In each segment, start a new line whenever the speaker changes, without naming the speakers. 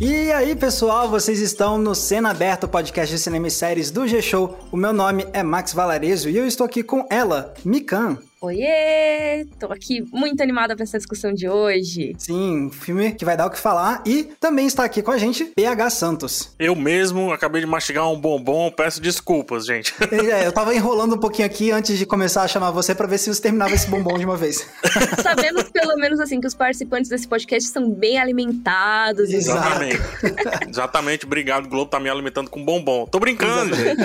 E aí, pessoal, vocês estão no Cena Aberta, podcast de cinema e séries do G-Show. O meu nome é Max Valarezo e eu estou aqui com ela, Mikan.
Oiê! Tô aqui muito animada para essa discussão de hoje.
Sim, filme que vai dar o que falar. E também está aqui com a gente PH Santos.
Eu mesmo acabei de mastigar um bombom, peço desculpas, gente.
É, eu tava enrolando um pouquinho aqui antes de começar a chamar você para ver se você terminava esse bombom de uma vez.
Sabemos pelo menos assim que os participantes desse podcast são bem alimentados.
Exatamente. Exatamente, obrigado. O Globo tá me alimentando com bombom. Tô brincando, gente.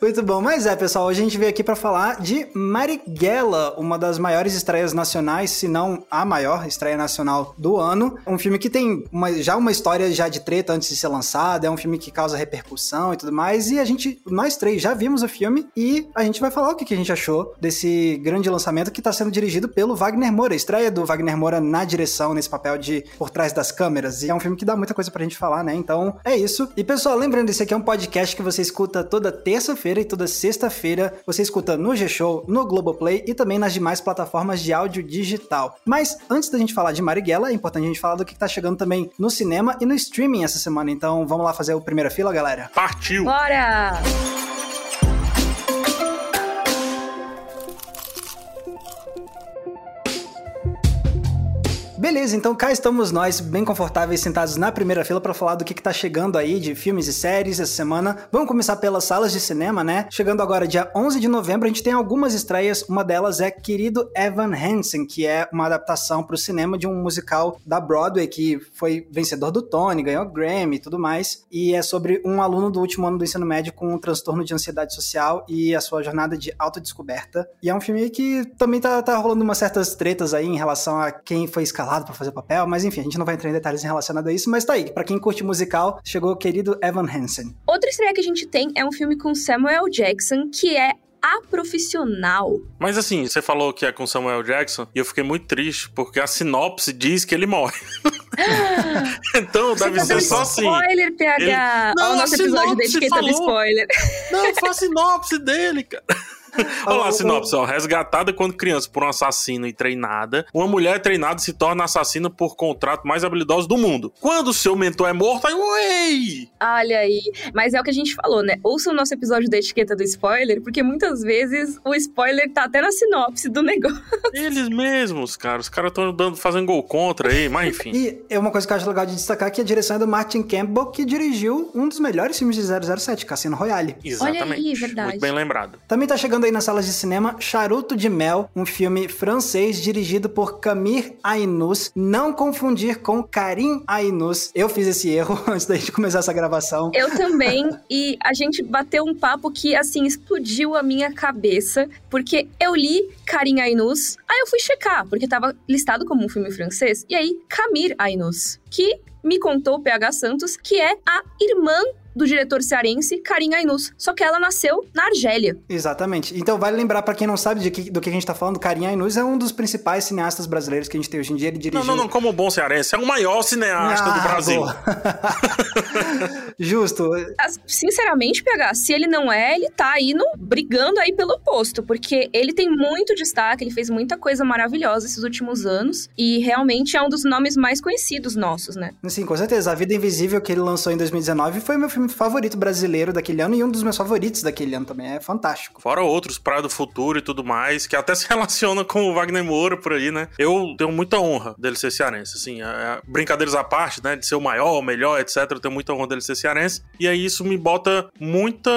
Muito bom, mas é, pessoal, hoje a gente veio aqui para falar de Marighella, uma das maiores estreias nacionais, se não a maior estreia nacional do ano. Um filme que tem uma, já uma história já de treta antes de ser lançado, é um filme que causa repercussão e tudo mais, e a gente, nós três, já vimos o filme e a gente vai falar o que a gente achou desse grande lançamento que está sendo dirigido pelo Wagner Moura, estreia do Wagner Moura na direção, nesse papel de por trás das câmeras, e é um filme que dá muita coisa pra gente falar, né? Então, é isso. E pessoal, lembrando, esse aqui é um podcast que você escuta toda terça-feira e toda sexta-feira, você escuta no G-Show, no Globoplay e também nas demais plataformas de áudio digital. Mas antes da gente falar de Marighella, é importante a gente falar do que tá chegando também no cinema e no streaming essa semana. Então vamos lá fazer o primeira fila, galera?
Partiu!
Bora!
Beleza, então cá estamos nós, bem confortáveis, sentados na primeira fila para falar do que, que tá chegando aí de filmes e séries essa semana. Vamos começar pelas salas de cinema, né? Chegando agora dia 11 de novembro, a gente tem algumas estreias. Uma delas é Querido Evan Hansen, que é uma adaptação para o cinema de um musical da Broadway que foi vencedor do Tony, ganhou Grammy e tudo mais. E é sobre um aluno do último ano do ensino médio com um transtorno de ansiedade social e a sua jornada de autodescoberta. E é um filme que também tá, tá rolando umas certas tretas aí em relação a quem foi escalado escalado para fazer o papel, mas enfim, a gente não vai entrar em detalhes relacionados a isso, mas tá aí. Para quem curte musical, chegou o querido Evan Hansen.
Outra estreia que a gente tem é um filme com Samuel Jackson, que é a profissional.
Mas assim, você falou que é com Samuel Jackson e eu fiquei muito triste porque a sinopse diz que ele morre. então
você
deve
tá
ser só assim.
Spoiler, PH! Ele... Não, Olha o nosso episódio da etiqueta falou. do spoiler.
Não, foi a sinopse dele, cara. Olha lá a sinopse, ó. Resgatada quando criança por um assassino e treinada, uma mulher treinada se torna assassina por contrato mais habilidoso do mundo. Quando seu mentor é morto, aí, uei!
Olha aí. Mas é o que a gente falou, né? Ouça o nosso episódio da etiqueta do spoiler, porque muitas vezes o spoiler tá até na sinopse do negócio.
Eles mesmos, cara. Os caras estão fazendo gol contra aí, mas enfim.
E é uma coisa que eu acho legal de destacar que a direção é do Martin Campbell, que dirigiu um dos melhores filmes de 007, Cassino Royale.
Exatamente.
Olha aí, verdade.
Muito bem lembrado.
Também tá chegando aí nas salas de cinema Charuto de Mel, um filme francês dirigido por Camille Ainus. Não confundir com Karim Ainus. Eu fiz esse erro antes da gente começar essa gravação.
Eu também. e a gente bateu um papo que, assim, explodiu a minha cabeça. Porque eu li Karim Ainus, aí eu fui checar, porque tava listado como um filme francês. E aí, Camille Ainus, que me contou o PH Santos, que é a irmã do diretor cearense Karim Ainus, só que ela nasceu na Argélia.
Exatamente. Então vale lembrar para quem não sabe que, do que a gente tá falando, Karim Ainus é um dos principais cineastas brasileiros que a gente tem hoje em dia. Ele dirigiu...
Não, não, não, como bom cearense, é o maior cineasta ah, do Brasil.
Justo.
Sinceramente, PH, se ele não é, ele tá aí no, brigando aí pelo posto, porque ele tem muito destaque, ele fez muita coisa maravilhosa esses últimos anos e realmente é um dos nomes mais conhecidos nossos, né?
Sim, com certeza. A Vida Invisível que ele lançou em 2019 foi meu filme favorito brasileiro daquele ano e um dos meus favoritos daquele ano também. É fantástico.
Fora outros, Praia do Futuro e tudo mais, que até se relaciona com o Wagner Moura por aí, né? Eu tenho muita honra dele ser cearense, assim, é, é, brincadeiras à parte, né? De ser o maior, o melhor, etc. Eu tenho muita honra dele ser cearense. E aí isso me bota muita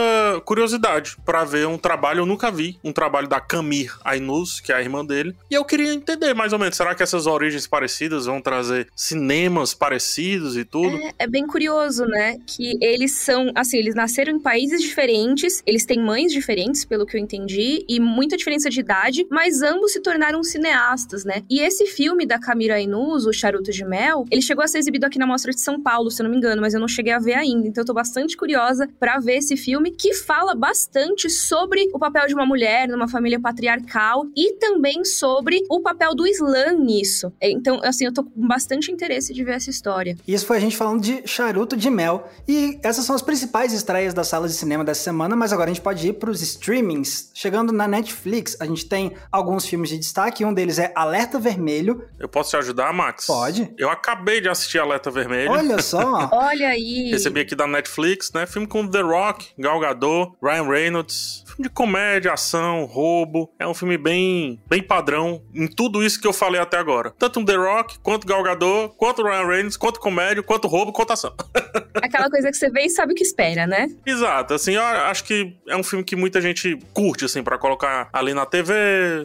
curiosidade para ver um trabalho eu nunca vi, um trabalho da Camille Ainus, que é a irmã dele. E eu queria entender mais ou menos, será que essas origens parecidas vão trazer cinemas parecidos e tudo?
É, é bem curioso, né? Que eles são, assim, eles nasceram em países diferentes, eles têm mães diferentes, pelo que eu entendi, e muita diferença de idade, mas ambos se tornaram cineastas, né? E esse filme da Camila Inus, O Charuto de Mel, ele chegou a ser exibido aqui na Mostra de São Paulo, se eu não me engano, mas eu não cheguei a ver ainda. Então eu tô bastante curiosa para ver esse filme que fala bastante sobre o papel de uma mulher numa família patriarcal e também sobre o papel do Islã nisso. Então, assim, eu tô com bastante interesse de ver dessa história.
Isso foi a gente falando de Charuto de Mel. E essas são as principais estreias das salas de cinema dessa semana, mas agora a gente pode ir para os streamings. Chegando na Netflix, a gente tem alguns filmes de destaque, um deles é Alerta Vermelho.
Eu posso te ajudar, Max?
Pode.
Eu acabei de assistir Alerta Vermelho.
Olha só.
Olha aí.
Recebi aqui da Netflix, né? Filme com The Rock, Gal Gadot, Ryan Reynolds. Filme de comédia, ação, roubo. É um filme bem, bem padrão em tudo isso que eu falei até agora. Tanto um The Rock, quanto Gal Gadot, quanto Ryan Reynolds, quanto comédia, quanto roubo, quanto ação.
Aquela coisa que você vê e sabe o que espera, né?
Exato. Assim, eu acho que é um filme que muita gente curte, assim, para colocar ali na TV,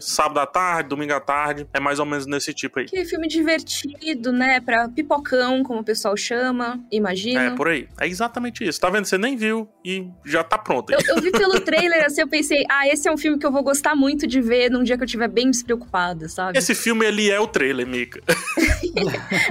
sábado à tarde, domingo à tarde. É mais ou menos nesse tipo aí.
Aquele filme divertido, né? Pra pipocão, como o pessoal chama, imagina.
É, por aí. É exatamente isso. Tá vendo? Você nem viu e já tá pronto.
Eu, eu vi pelo trailer, assim, eu pensei, ah, esse é um filme que eu vou gostar muito de ver num dia que eu estiver bem despreocupada, sabe?
Esse filme, ele é o trailer, Mika.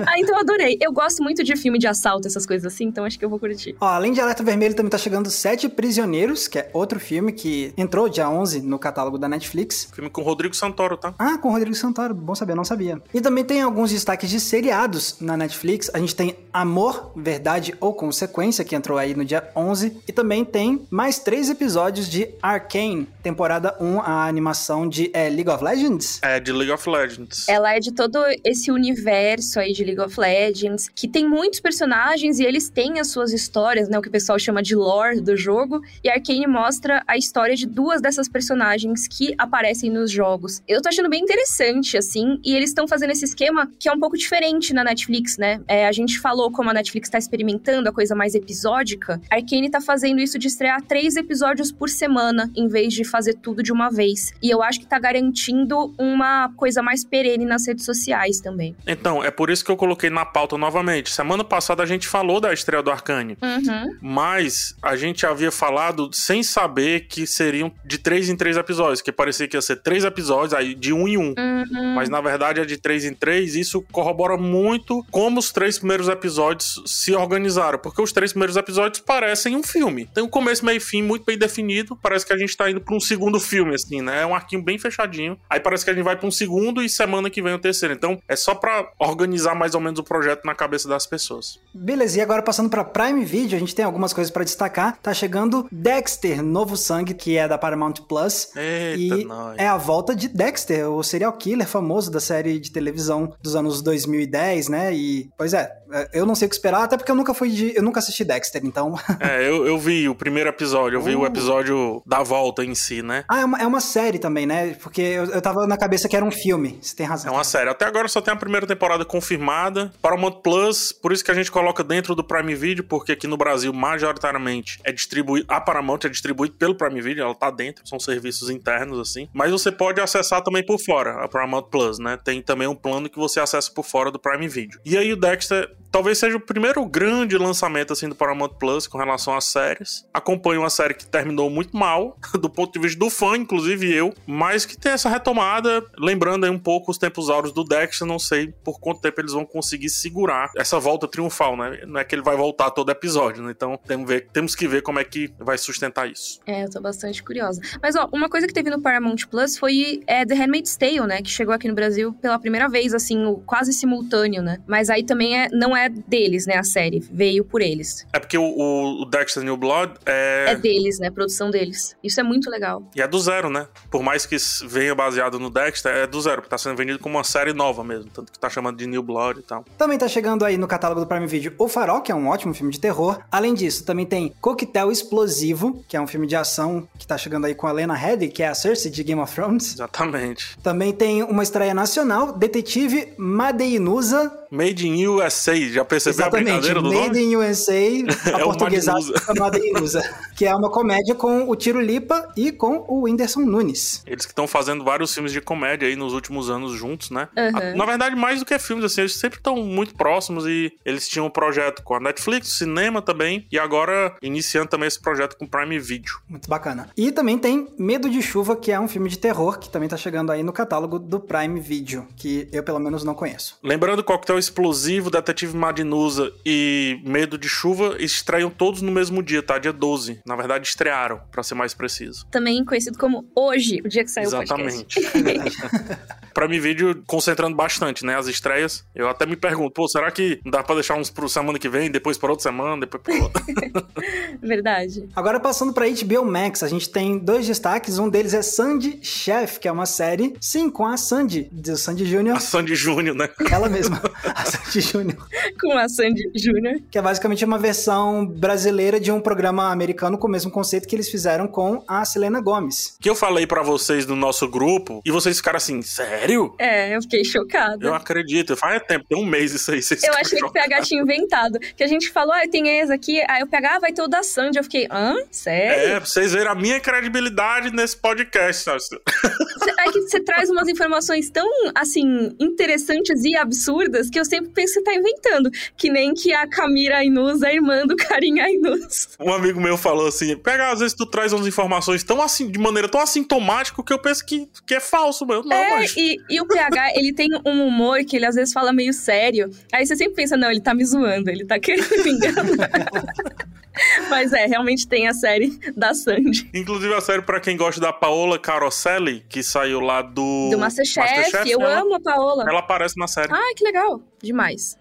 ah, então eu adorei. Eu gosto muito de filme de assalto, essas coisas assim, então acho que eu vou curtir.
Ó, além de Alerta Vermelho, também tá chegando Sete Prisioneiros, que é outro filme que entrou dia 11 no catálogo da Netflix.
Filme com Rodrigo Santoro, tá?
Ah, com Rodrigo Santoro. Bom saber, não sabia. E também tem alguns destaques de seriados na Netflix. A gente tem Amor, Verdade ou Consequência, que entrou aí no dia 11. E também tem mais três episódios de Arcane, temporada 1, a animação de é, League of Legends.
É, de League of Legends.
Ela é de todo esse universo aí de League of Legends, que tem muitos personagens e eles têm as suas histórias, né? O que o pessoal chama de lore do jogo. E Arcane mostra a história de duas dessas personagens que aparecem nos jogos. Eu tô achando bem interessante, assim, e eles estão fazendo esse esquema que é um pouco diferente na Netflix, né? É, a gente falou como a Netflix tá experimentando a coisa mais episódica. A Arcane tá fazendo isso de estrear três episódios por semana, em vez de fazer tudo de uma vez. E eu acho que tá garantindo uma coisa mais perene nas redes sociais também.
Então, é por isso que eu coloquei na pauta novamente. Semana passada a gente falou da estreia do Arcane.
Uhum.
Mas a gente havia falado sem saber que seriam de três em três episódios, que parecia que ia ser três episódios, aí de um em um.
Uhum.
Mas na verdade é de três em três, isso corrobora muito como os três primeiros episódios se organizaram, porque os três primeiros episódios parecem um filme. Tem um começo, meio e fim muito bem definido, parece que a gente tá indo pra um segundo filme, assim, né? É um arquinho bem fechadinho. Aí parece que a gente vai pra um segundo e semana que vem o terceiro. Então é só pra organizar mais ou menos o projeto na cabeça das pessoas.
Beleza, e agora passando pra Prime Video, a gente tem algumas coisas pra destacar. Tá chegando Dexter, Novo Sangue, que é da Paramount Plus.
Eita,
e
nós.
é a volta de Dexter, o serial killer famoso da série de televisão dos anos 2010, né? E, pois é, eu não sei o que esperar, até porque eu nunca fui de. Eu nunca assisti Dexter, então.
É, eu, eu vi o primeiro episódio, eu vi o
Uh.
episódio da volta em si, né?
ah, é uma, é uma série também, né? Porque eu, eu tava na cabeça que era um filme. Você tem
É
razão.
uma série. Até agora só tem a primeira temporada confirmada. Paramount Plus, por isso que a gente coloca dentro do Prime Video, porque aqui no Brasil, majoritariamente, é distribuído. A Paramount é distribuída pelo Prime Video, ela tá dentro, são serviços internos, assim. Mas você pode acessar também por fora, a Paramount Plus, né? Tem também um plano que você acessa por fora do Prime Video. E aí o Dexter talvez seja o primeiro grande lançamento assim do Paramount Plus com relação às séries. Acompanho uma série que terminou muito mal, do ponto de vista do fã, inclusive eu, mas que tem essa retomada, lembrando aí um pouco os tempos áureos do Dexter, não sei por quanto tempo eles vão conseguir segurar essa volta triunfal, né? Não é que ele vai voltar todo episódio, né? Então temos, ver, temos que ver como é que vai sustentar isso.
É, eu tô bastante curiosa. Mas, ó, uma coisa que teve no Paramount Plus foi é, The Handmaid's Tale, né? Que chegou aqui no Brasil pela primeira vez, assim, quase simultâneo, né? Mas aí também é, não é deles, né? A série. Veio por eles.
É porque o, o- Dexter New Blood é,
É deles, né? Produção deles. Isso é muito legal.
E é do zero, né? Por mais que venha baseado no Dexter, é do zero, porque tá sendo vendido como uma série nova mesmo. Tanto que tá chamando de New Blood e tal.
Também tá chegando aí no catálogo do Prime Video O Farol, que é um ótimo filme de terror. Além disso, também tem Coquetel Explosivo, que é um filme de ação que tá chegando aí com a Lena Headey, que é a Cersei de Game of Thrones.
Exatamente.
Também tem uma estreia nacional, Detetive Madeinusa.
Made in USA, já percebeu a
Exatamente,
brincadeira do
Made
nome?
in USA, a
É
portuguesada
Madeinusa.
Madeinusa, que é uma comédia com o Tiro Lipa e com o Whindersson Nunes.
Eles que estão fazendo vários filmes de comédia aí nos últimos anos juntos, né?
Uhum.
A- Na verdade, mais do que filmes, assim, eles sempre estão muito próximos e eles tinham um projeto com a Netflix, cinema também, e agora iniciando também esse projeto com Prime Video.
Muito bacana. E também tem Medo de Chuva, que é um filme de terror, que também tá chegando aí no catálogo do Prime Video, que eu pelo menos não conheço.
Lembrando, Coquetel Explosivo, Detetive Madinusa e Medo de Chuva estreiam todos no mesmo dia, tá? Dia 12. Na verdade, estrearam, para ser mais preciso.
Também conhecido como hoje, o dia que saiu
Exatamente.
o podcast.
Prime Video concentrando bastante, né? As estreias. Eu até me pergunto, pô, será que dá pra deixar uns pro semana que vem, depois para outra semana, depois pra outra?
Verdade.
Agora passando pra HBO Max, a gente tem dois destaques. Um deles é Sandy Chef, que é uma série, sim, com a Sandy, de Sandy Júnior.
A Sandy Júnior, né?
Ela mesma, a Sandy Júnior.
Com a Sandy Júnior.
Que é basicamente uma versão brasileira de um programa americano com o mesmo conceito que eles fizeram com a Selena Gomes.
Que eu falei para vocês no nosso grupo e vocês ficaram assim, sério?
É, eu fiquei chocada.
Eu acredito. Faz tempo, tem um mês isso aí.
eu achei chocados. que o PH tinha inventado. Que a gente falou, ah, tem esse aqui, aí o PH ah, vai ter o da Sandy. Eu fiquei, hã? Sério?
É, pra vocês verem a minha credibilidade nesse podcast.
É que você traz umas informações tão, assim, interessantes e absurdas que eu sempre penso que você tá inventando. Que nem que a Camila Ainuz é irmã do Karim Ainuz.
Um amigo meu falou assim: pega, às vezes tu traz umas informações tão assim, de maneira tão assintomática que eu penso que, que é falso, meu. Não,
é,
mas...
e, e o PH, ele tem um humor que ele às vezes fala meio sério. Aí você sempre pensa, não, ele tá me zoando, ele tá querendo me enganar. Mas é, realmente tem a série da Sandy.
Inclusive a série para quem gosta da Paola Caroselli, que saiu lá do...
Do Masterchef. Masterchef eu ela, amo a Paola.
Ela aparece na série.
Ah, que legal. Demais.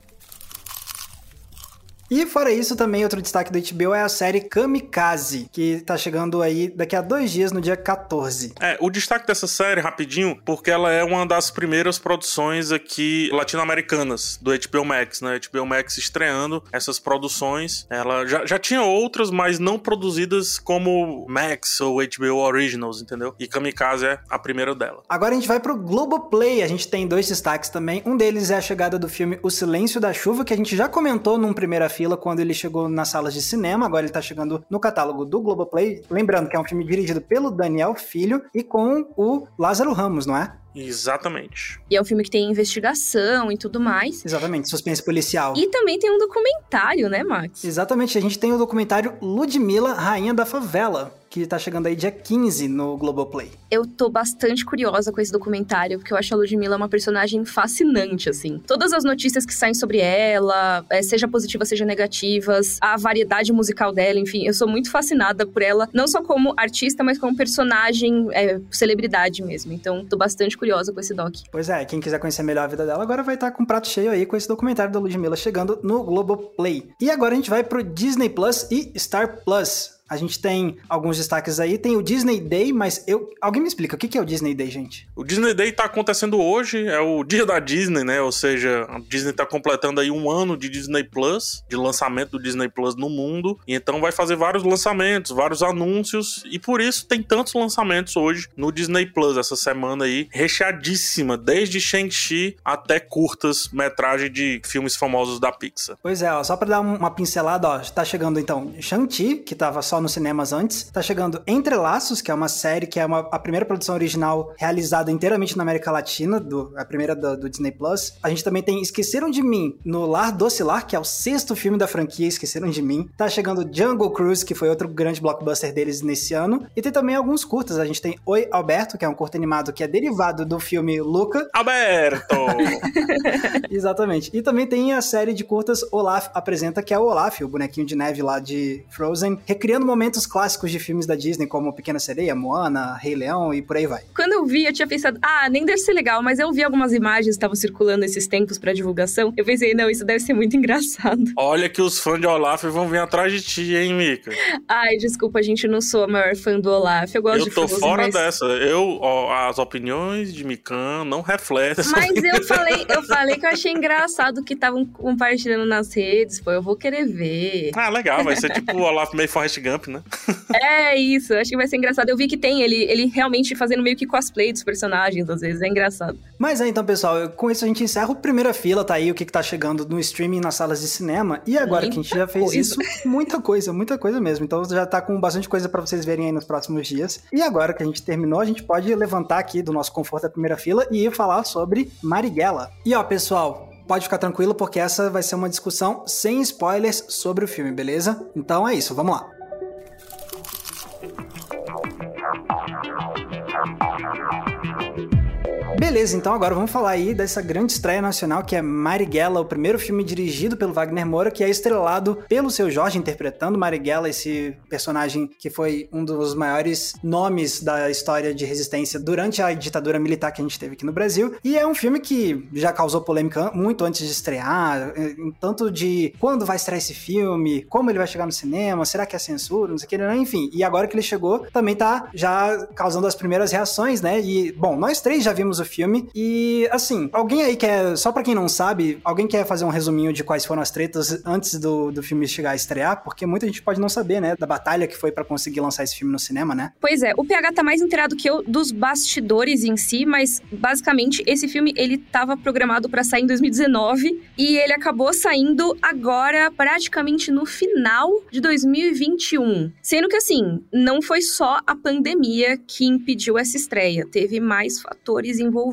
E fora isso, também outro destaque do HBO é a série Kamikaze, que tá chegando aí daqui a dois dias, no dia 14.
É, o destaque dessa série, rapidinho, porque ela é uma das primeiras produções aqui latino-americanas do HBO Max, né? HBO Max estreando essas produções. Ela já, já tinha outras, mas não produzidas como Max ou HBO Originals, entendeu? E Kamikaze é a primeira dela.
Agora a gente vai pro Globoplay. A gente tem dois destaques também. Um deles é a chegada do filme O Silêncio da Chuva, que a gente já comentou num primeira fila quando ele chegou nas salas de cinema, agora ele tá chegando no catálogo do Globoplay. Lembrando que é um filme dirigido pelo Daniel Filho e com o Lázaro Ramos, não é?
Exatamente.
E é um filme que tem investigação e tudo mais.
Exatamente, suspense policial.
E também tem um documentário, né, Max?
Exatamente, a gente tem o documentário Ludmilla, Rainha da Favela que tá chegando aí dia 15 no Globoplay.
Eu tô bastante curiosa com esse documentário, porque eu acho a Ludmilla uma personagem fascinante, assim. Todas as notícias que saem sobre ela, é, seja positivas, seja negativas, a variedade musical dela, enfim, eu sou muito fascinada por ela, não só como artista, mas como personagem, é, celebridade mesmo. Então, tô bastante curiosa com esse doc.
Pois é, quem quiser conhecer melhor a vida dela, agora vai estar tá com um prato cheio aí com esse documentário da Ludmilla chegando no Globoplay. E agora a gente vai pro Disney Plus e Star Plus. A gente tem alguns destaques aí. Tem o Disney Day, mas eu. Alguém me explica o que é o Disney Day, gente?
O Disney Day tá acontecendo hoje, é o dia da Disney, né? Ou seja, a Disney tá completando aí um ano de Disney Plus, de lançamento do Disney Plus no mundo. E então vai fazer vários lançamentos, vários anúncios. E por isso tem tantos lançamentos hoje no Disney Plus essa semana aí, recheadíssima, desde Shang-Chi até curtas metragem de filmes famosos da Pixar.
Pois é, ó, só pra dar uma pincelada, ó, tá chegando então Shang-Chi, que tava só nos cinemas antes. Tá chegando Entrelaços, que é uma série que é uma, a primeira produção original realizada inteiramente na América Latina, do, a primeira do, do, Disney Plus. A gente também tem Esqueceram de Mim no Lar Docilar, que é o sexto filme da franquia Esqueceram de Mim. Tá chegando Jungle Cruise, que foi outro grande blockbuster deles nesse ano. E tem também alguns curtas. A gente tem Oi Alberto, que é um curto animado que é derivado do filme Luca.
Alberto!
Exatamente. E também tem a série de curtas Olaf Apresenta, que é o Olaf, o bonequinho de neve lá de Frozen, recriando momentos clássicos de filmes da Disney, como Pequena Sereia, Moana, Rei Leão e por aí vai.
Quando eu vi, eu tinha pensado, ah, nem deve ser legal, mas eu vi algumas imagens que estavam circulando esses tempos para divulgação. Eu pensei, não, isso deve ser muito engraçado.
Olha que os fãs de Olaf vão vir atrás de ti, hein, Mika?
Ai, desculpa, a gente não sou a maior fã do Olaf. Eu gosto
eu
de
tô
Frozen,
fora
mas...
dessa. Eu, ó, as opiniões de Mikan não refletem.
Mas eu falei, eu falei que eu achei engraçado que estavam compartilhando nas redes. Pô, eu vou querer ver.
Ah, legal. Vai ser tipo o Olaf meio Forrest Gump, né?
É isso, acho que vai ser engraçado. Eu vi que tem ele, ele realmente fazendo meio que cosplay dos personagens, às vezes, é engraçado.
Mas é então, pessoal, com isso a gente encerra o primeira fila, tá aí o que, que tá chegando no streaming nas salas de cinema. E agora muita que a gente já fez coisa. isso, muita coisa, muita coisa mesmo. Então já tá com bastante coisa para vocês verem aí nos próximos dias. E agora que a gente terminou, a gente pode levantar aqui do nosso conforto da primeira fila e ir falar sobre Marighella. E ó, pessoal, pode ficar tranquilo porque essa vai ser uma discussão sem spoilers sobre o filme, beleza? Então é isso, vamos lá. Beleza, então agora vamos falar aí dessa grande estreia nacional que é Marighella, o primeiro filme dirigido pelo Wagner Moura, que é estrelado pelo seu Jorge, interpretando Marighella, esse personagem que foi um dos maiores nomes da história de resistência durante a ditadura militar que a gente teve aqui no Brasil. E é um filme que já causou polêmica muito antes de estrear, tanto de quando vai estrear esse filme, como ele vai chegar no cinema, será que é censura, não sei o que, né? enfim. E agora que ele chegou, também tá já causando as primeiras reações, né? E, bom, nós três já vimos o filme e, assim, alguém aí quer, só pra quem não sabe, alguém quer fazer um resuminho de quais foram as tretas antes do, do filme chegar a estrear? Porque muita gente pode não saber, né? Da batalha que foi para conseguir lançar esse filme no cinema, né?
Pois é, o PH tá mais inteirado que eu dos bastidores em si, mas basicamente esse filme ele tava programado para sair em 2019 e ele acabou saindo agora praticamente no final de 2021. Sendo que assim, não foi só a pandemia que impediu essa estreia, teve mais fatores envolvidos.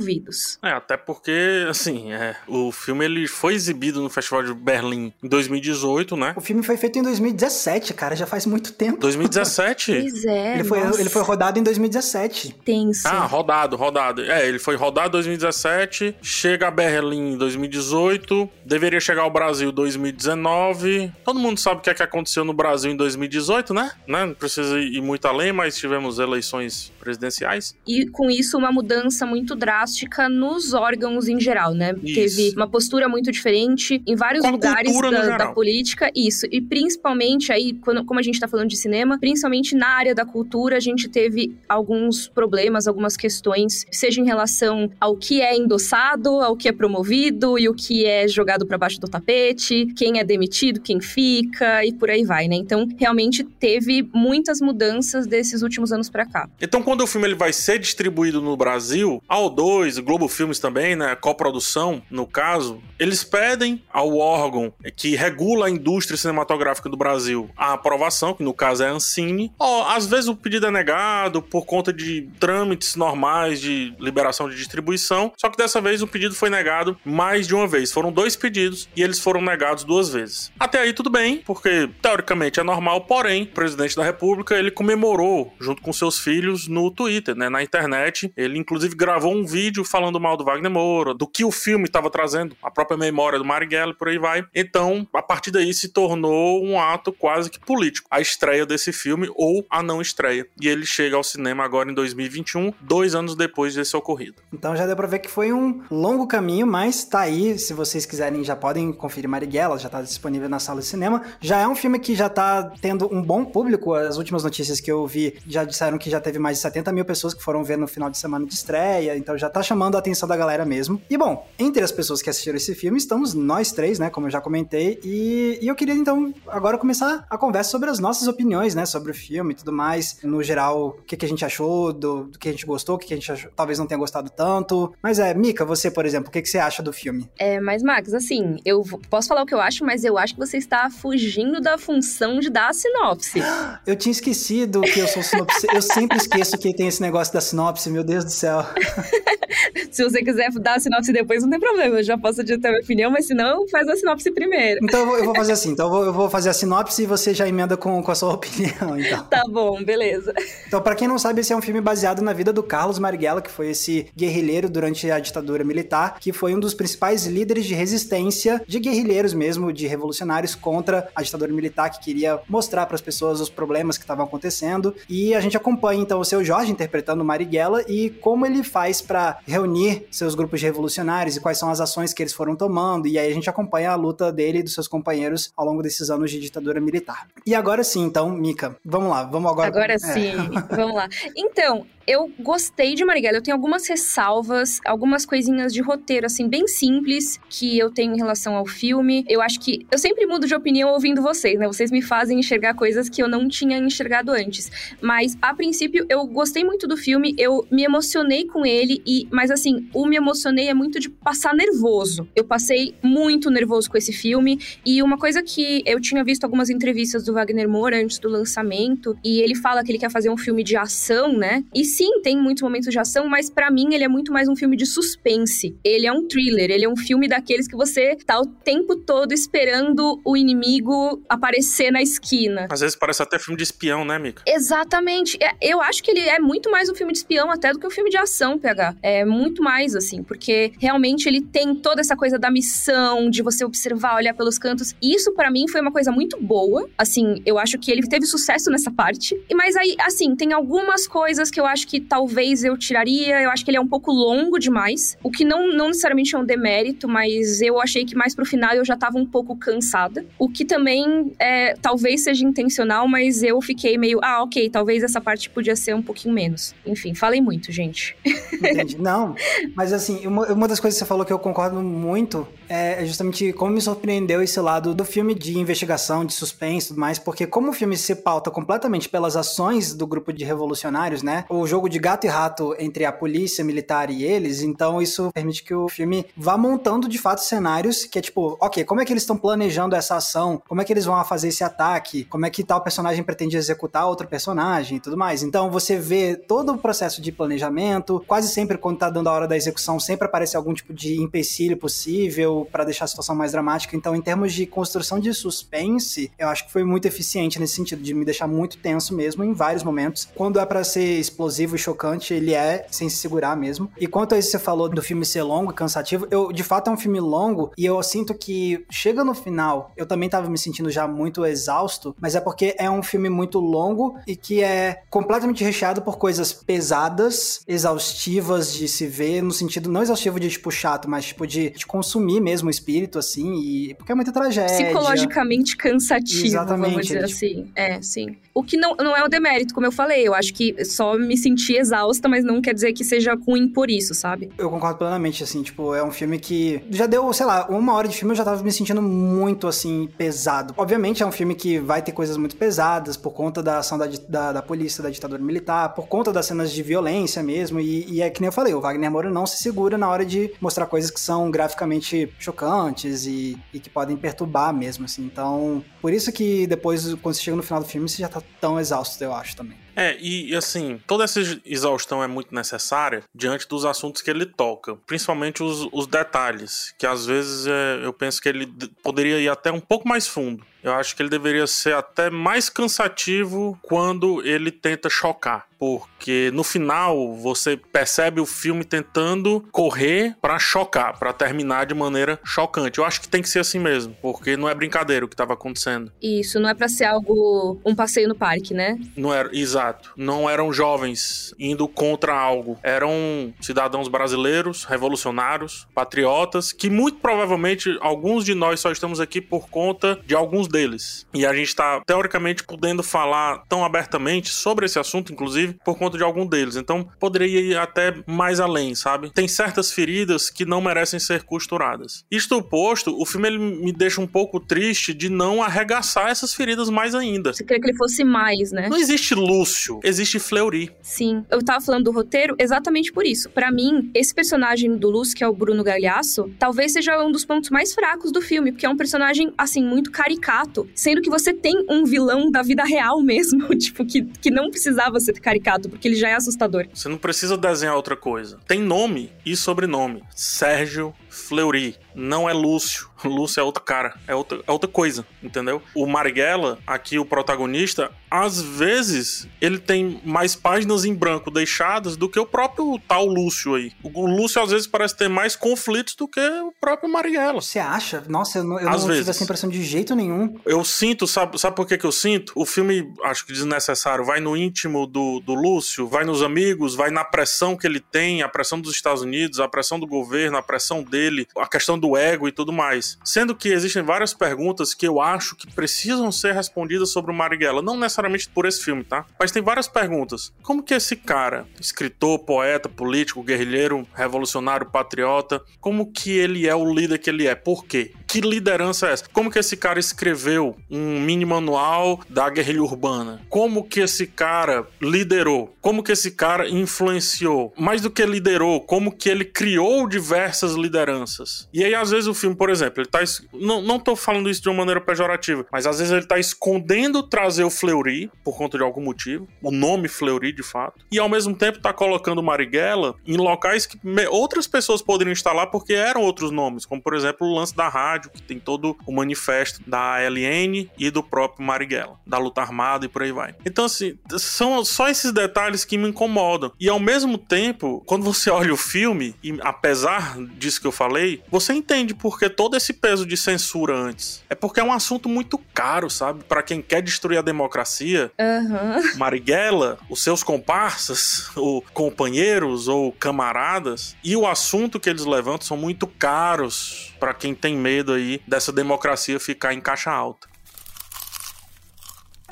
É, até porque assim, é, o filme ele foi exibido no Festival de Berlim em 2018, né?
O filme foi feito em 2017, cara, já faz muito tempo.
2017?
pois é.
Ele foi, ele foi rodado em 2017.
Tenso.
Ah, rodado, rodado. É, ele foi rodado em 2017, chega a Berlim em 2018, deveria chegar ao Brasil em 2019. Todo mundo sabe o que, é que aconteceu no Brasil em 2018, né? né? Não precisa ir muito além, mas tivemos eleições presidenciais.
E com isso, uma mudança muito drástica nos órgãos em geral, né?
Isso.
Teve uma postura muito diferente em vários
Com
lugares da, da política, isso. E principalmente aí, quando, como a gente tá falando de cinema, principalmente na área da cultura, a gente teve alguns problemas, algumas questões, seja em relação ao que é endossado, ao que é promovido e o que é jogado para baixo do tapete, quem é demitido, quem fica e por aí vai, né? Então, realmente teve muitas mudanças desses últimos anos para cá.
Então, quando o filme ele vai ser distribuído no Brasil, a O2, Globo Filmes também, né, coprodução, no caso, eles pedem ao órgão que regula a indústria cinematográfica do Brasil a aprovação, que no caso é a Ancine. Ó, às vezes o pedido é negado por conta de trâmites normais de liberação de distribuição, só que dessa vez o pedido foi negado mais de uma vez. Foram dois pedidos e eles foram negados duas vezes. Até aí tudo bem, porque teoricamente é normal, porém, o presidente da República, ele comemorou junto com seus filhos no Twitter, né, na internet. Ele inclusive gravou um vídeo falando mal do Wagner Moura, do que o filme estava trazendo, a própria memória do Marighella por aí vai. Então, a partir daí se tornou um ato quase que político, a estreia desse filme ou a não estreia. E ele chega ao cinema agora em 2021, dois anos depois desse ocorrido.
Então já deu pra ver que foi um longo caminho, mas tá aí. Se vocês quiserem, já podem conferir Marighella, já tá disponível na sala de cinema. Já é um filme que já tá tendo um bom público. As últimas notícias que eu vi já disseram que já teve mais de 70 mil pessoas que foram ver no final de semana de estreia, então já tá chamando a atenção da galera mesmo. E bom, entre as pessoas que assistiram esse filme estamos nós três, né? Como eu já comentei. E, e eu queria então agora começar a conversa sobre as nossas opiniões, né? Sobre o filme e tudo mais. No geral, o que, que a gente achou, do, do que a gente gostou, o que, que a gente achou, talvez não tenha gostado tanto. Mas é, Mika, você, por exemplo, o que, que você acha do filme?
É, mas Max, assim, eu posso falar o que eu acho, mas eu acho que você está fugindo da função de dar a sinopse.
Eu tinha esquecido que eu sou sinopse. eu sempre esqueço que tem esse negócio da sinopse, meu Deus do céu.
Se você quiser dar a sinopse depois, não tem problema. Eu já posso adiantar minha opinião, mas se não, faz a sinopse primeiro.
Então eu vou, eu vou fazer assim, então eu vou, eu vou fazer a sinopse e você já emenda com, com a sua opinião, então.
Tá bom, beleza.
Então, pra quem não sabe, esse é um filme baseado na vida do Carlos Marighella, que foi esse guerrilheiro durante a ditadura militar, que foi um dos principais líderes de resistência, de guerrilheiros mesmo, de revolucionários contra a ditadura militar, que queria mostrar para as pessoas os problemas que estavam acontecendo. E a gente acompanha então o seu Jorge interpretando o Marighella e como ele faz para reunir seus grupos de revolucionários e quais são as ações que eles foram tomando. E aí a gente acompanha a luta dele e dos seus companheiros ao longo desses anos de ditadura militar. E agora sim, então, Mika, vamos lá, vamos agora.
Agora
é.
sim, vamos lá. Então, eu gostei de Marighella. Eu tenho algumas ressalvas, algumas coisinhas de roteiro, assim, bem simples que eu tenho em relação ao filme. Eu acho que eu sempre mudo de opinião ouvindo vocês, né? Vocês me fazem enxergar coisas que eu não tinha enxergado antes. Mas, a princípio, eu gostei muito do filme, eu me emocionei com ele, e mas assim, o me emocionei é muito de passar nervoso. Eu passei muito nervoso com esse filme. E uma coisa que eu tinha visto algumas entrevistas do Wagner Moura antes do lançamento, e ele fala que ele quer fazer um filme de ação, né? E sim, tem muitos momentos de ação, mas para mim ele é muito mais um filme de suspense. Ele é um thriller, ele é um filme daqueles que você tá o tempo todo esperando o inimigo aparecer na esquina.
Às vezes parece até filme de espião, né, Mika?
Exatamente. É, eu acho que ele é muito mais um filme de espião até do que um filme de ação, PH. É muito mais, assim, porque realmente ele tem toda essa coisa da missão, de você observar, olhar pelos cantos. E isso para mim foi uma coisa muito boa. Assim, eu acho que ele teve sucesso nessa parte. E mas aí, assim, tem algumas coisas que eu acho que talvez eu tiraria. Eu acho que ele é um pouco longo demais, o que não, não necessariamente é um demérito, mas eu achei que mais pro final eu já tava um pouco cansada. O que também é, talvez seja intencional, mas eu fiquei meio, ah, ok, talvez essa parte podia ser um pouquinho menos. Enfim, falei muito, gente.
Entendi. Não, mas assim, uma, uma das coisas que você falou que eu concordo muito é justamente como me surpreendeu esse lado do filme de investigação, de suspense e tudo mais, porque como o filme se pauta completamente pelas ações do grupo de revolucionários, né? O jogo de gato e rato entre a polícia militar e eles, então isso permite que o filme vá montando de fato cenários que é tipo, ok, como é que eles estão planejando essa ação? Como é que eles vão fazer esse ataque? Como é que tal personagem pretende executar outro personagem e tudo mais? Então você vê todo o processo de planejamento, quase sempre quando tá dando a hora da execução, sempre aparece algum tipo de empecilho possível para deixar a situação mais dramática. Então, em termos de construção de suspense, eu acho que foi muito eficiente nesse sentido, de me deixar muito tenso mesmo em vários momentos. Quando é para ser explosivo e chocante, ele é sem se segurar mesmo. E quanto a isso que você falou do filme ser longo e cansativo, eu de fato é um filme longo e eu sinto que chega no final, eu também tava me sentindo já muito exausto, mas é porque é um filme muito longo e que é completamente recheado por coisas pesadas, exaustivas de se ver, no sentido não exaustivo de tipo chato, mas tipo de, de consumir mesmo o espírito, assim, e porque é muita tragédia.
Psicologicamente cansativo, Exatamente, vamos dizer tipo... assim. É, sim. O que não, não é o demérito, como eu falei. Eu acho que só me senti exausta, mas não quer dizer que seja ruim por isso, sabe?
Eu concordo plenamente, assim, tipo, é um filme que já deu, sei lá, uma hora de filme eu já tava me sentindo muito, assim, pesado. Obviamente é um filme que vai ter coisas muito pesadas por conta da ação da, da, da polícia, da ditadura militar, por conta das cenas de violência mesmo, e, e é que nem eu falei, o Wagner Moura não se segura na hora de mostrar coisas que são graficamente chocantes e, e que podem perturbar mesmo, assim. Então, por isso que depois, quando você chega no final do filme, você já tá tão exausto, eu acho também.
É, e assim, toda essa exaustão é muito necessária diante dos assuntos que ele toca, principalmente os, os detalhes, que às vezes é, eu penso que ele poderia ir até um pouco mais fundo. Eu acho que ele deveria ser até mais cansativo quando ele tenta chocar. Porque no final você percebe o filme tentando correr para chocar, para terminar de maneira chocante. Eu acho que tem que ser assim mesmo, porque não é brincadeira o que estava acontecendo.
Isso, não é para ser algo um passeio no parque, né?
Não era, exato. Não eram jovens indo contra algo. Eram cidadãos brasileiros, revolucionários, patriotas, que muito provavelmente alguns de nós só estamos aqui por conta de alguns deles. E a gente está teoricamente podendo falar tão abertamente sobre esse assunto, inclusive, por conta de algum deles. Então, poderia ir até mais além, sabe? Tem certas feridas que não merecem ser costuradas. Isto posto, o filme ele me deixa um pouco triste de não arregaçar essas feridas mais ainda.
Você queria que ele fosse mais, né?
Não existe Lúcio, existe Fleury.
Sim. Eu tava falando do roteiro exatamente por isso. Para mim, esse personagem do Lúcio, que é o Bruno Galhaço, talvez seja um dos pontos mais fracos do filme, porque é um personagem, assim, muito caricato, sendo que você tem um vilão da vida real mesmo, tipo, que, que não precisava ser caricato, porque ele já é assustador.
Você não precisa desenhar outra coisa. Tem nome e sobrenome. Sérgio Fleury. Não é Lúcio. Lúcio é outro cara. É outra, é outra coisa, entendeu? O Marighella, aqui o protagonista, às vezes ele tem mais páginas em branco deixadas do que o próprio tal Lúcio aí. O Lúcio às vezes parece ter mais conflitos do que o próprio Marighella.
Você acha? Nossa, eu não, eu não tive essa impressão de jeito nenhum.
Eu sinto, sabe, sabe por que, que eu sinto? O filme, acho que desnecessário, vai no íntimo do, do Lúcio, vai nos amigos, vai na pressão que ele tem, a pressão dos Estados Unidos, a pressão do governo, a pressão dele dele, a questão do ego e tudo mais. Sendo que existem várias perguntas que eu acho que precisam ser respondidas sobre o Marighella, não necessariamente por esse filme, tá? Mas tem várias perguntas. Como que esse cara, escritor, poeta, político, guerrilheiro, revolucionário, patriota, como que ele é o líder que ele é? Por quê? Que liderança é essa? Como que esse cara escreveu um mini manual da guerrilha urbana? Como que esse cara liderou? Como que esse cara influenciou? Mais do que liderou, como que ele criou diversas lideranças? E aí, às vezes, o filme, por exemplo, ele tá. Não, não tô falando isso de uma maneira pejorativa, mas às vezes ele tá escondendo trazer o Fleury, por conta de algum motivo, o nome Fleury de fato, e ao mesmo tempo tá colocando Marighella em locais que outras pessoas poderiam estar lá porque eram outros nomes, como por exemplo o lance da rádio, que tem todo o manifesto da ALN e do próprio Marighella, da luta armada e por aí vai. Então, assim, são só esses detalhes que me incomodam. E ao mesmo tempo, quando você olha o filme, e apesar disso que eu falei, você entende porque todo esse peso de censura antes. É porque é um assunto muito caro, sabe? Para quem quer destruir a democracia.
Uhum.
Marighella, os seus comparsas, ou companheiros ou camaradas, e o assunto que eles levantam são muito caros para quem tem medo aí dessa democracia ficar em caixa alta.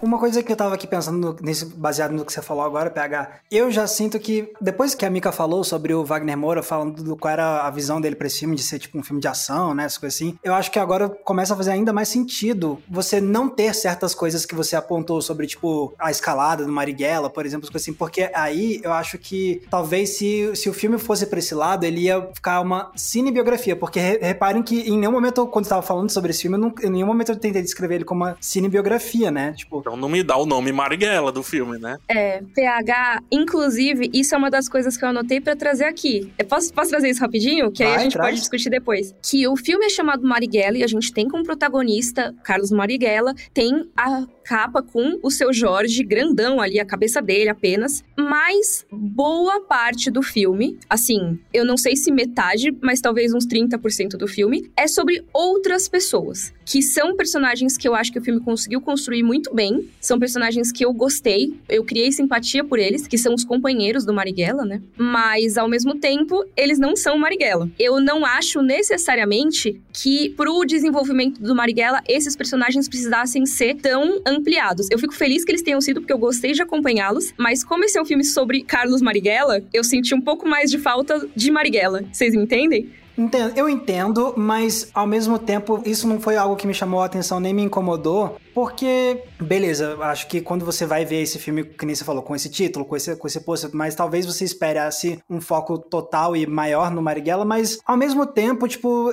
Uma coisa que eu tava aqui pensando baseado no que você falou agora, PH, eu já sinto que, depois que a Mika falou sobre o Wagner Moura, falando do qual era a visão dele pra esse filme, de ser tipo um filme de ação, né, essas coisas assim, eu acho que agora começa a fazer ainda mais sentido você não ter certas coisas que você apontou sobre, tipo, a escalada do Marighella, por exemplo, assim, porque aí eu acho que talvez se, se o filme fosse pra esse lado, ele ia ficar uma cinebiografia, porque reparem que em nenhum momento, quando eu tava falando sobre esse filme, eu não, em nenhum momento eu tentei descrever ele como uma cinebiografia, né, tipo...
Então não me dá o nome Marighella do filme, né?
É, PH, inclusive, isso é uma das coisas que eu anotei para trazer aqui. Eu posso, posso trazer isso rapidinho? Que Vai, aí a gente traz. pode discutir depois. Que o filme é chamado Marighella e a gente tem como protagonista Carlos Marighella, tem a capa com o seu Jorge grandão ali, a cabeça dele apenas. Mas boa parte do filme, assim, eu não sei se metade, mas talvez uns 30% do filme, é sobre outras pessoas. Que são personagens que eu acho que o filme conseguiu construir muito bem. São personagens que eu gostei, eu criei simpatia por eles, que são os companheiros do Marighella, né? Mas, ao mesmo tempo, eles não são Marighella. Eu não acho necessariamente que, pro desenvolvimento do Marighella, esses personagens precisassem ser tão ampliados. Eu fico feliz que eles tenham sido, porque eu gostei de acompanhá-los, mas como esse é um filme sobre Carlos Marighella, eu senti um pouco mais de falta de Marighella. Vocês me entendem?
Entendo, eu entendo, mas ao mesmo tempo isso não foi algo que me chamou a atenção nem me incomodou, porque, beleza, acho que quando você vai ver esse filme, que nem você falou, com esse título, com esse, com esse pôster, mas talvez você esperasse um foco total e maior no Marighella, mas ao mesmo tempo, tipo,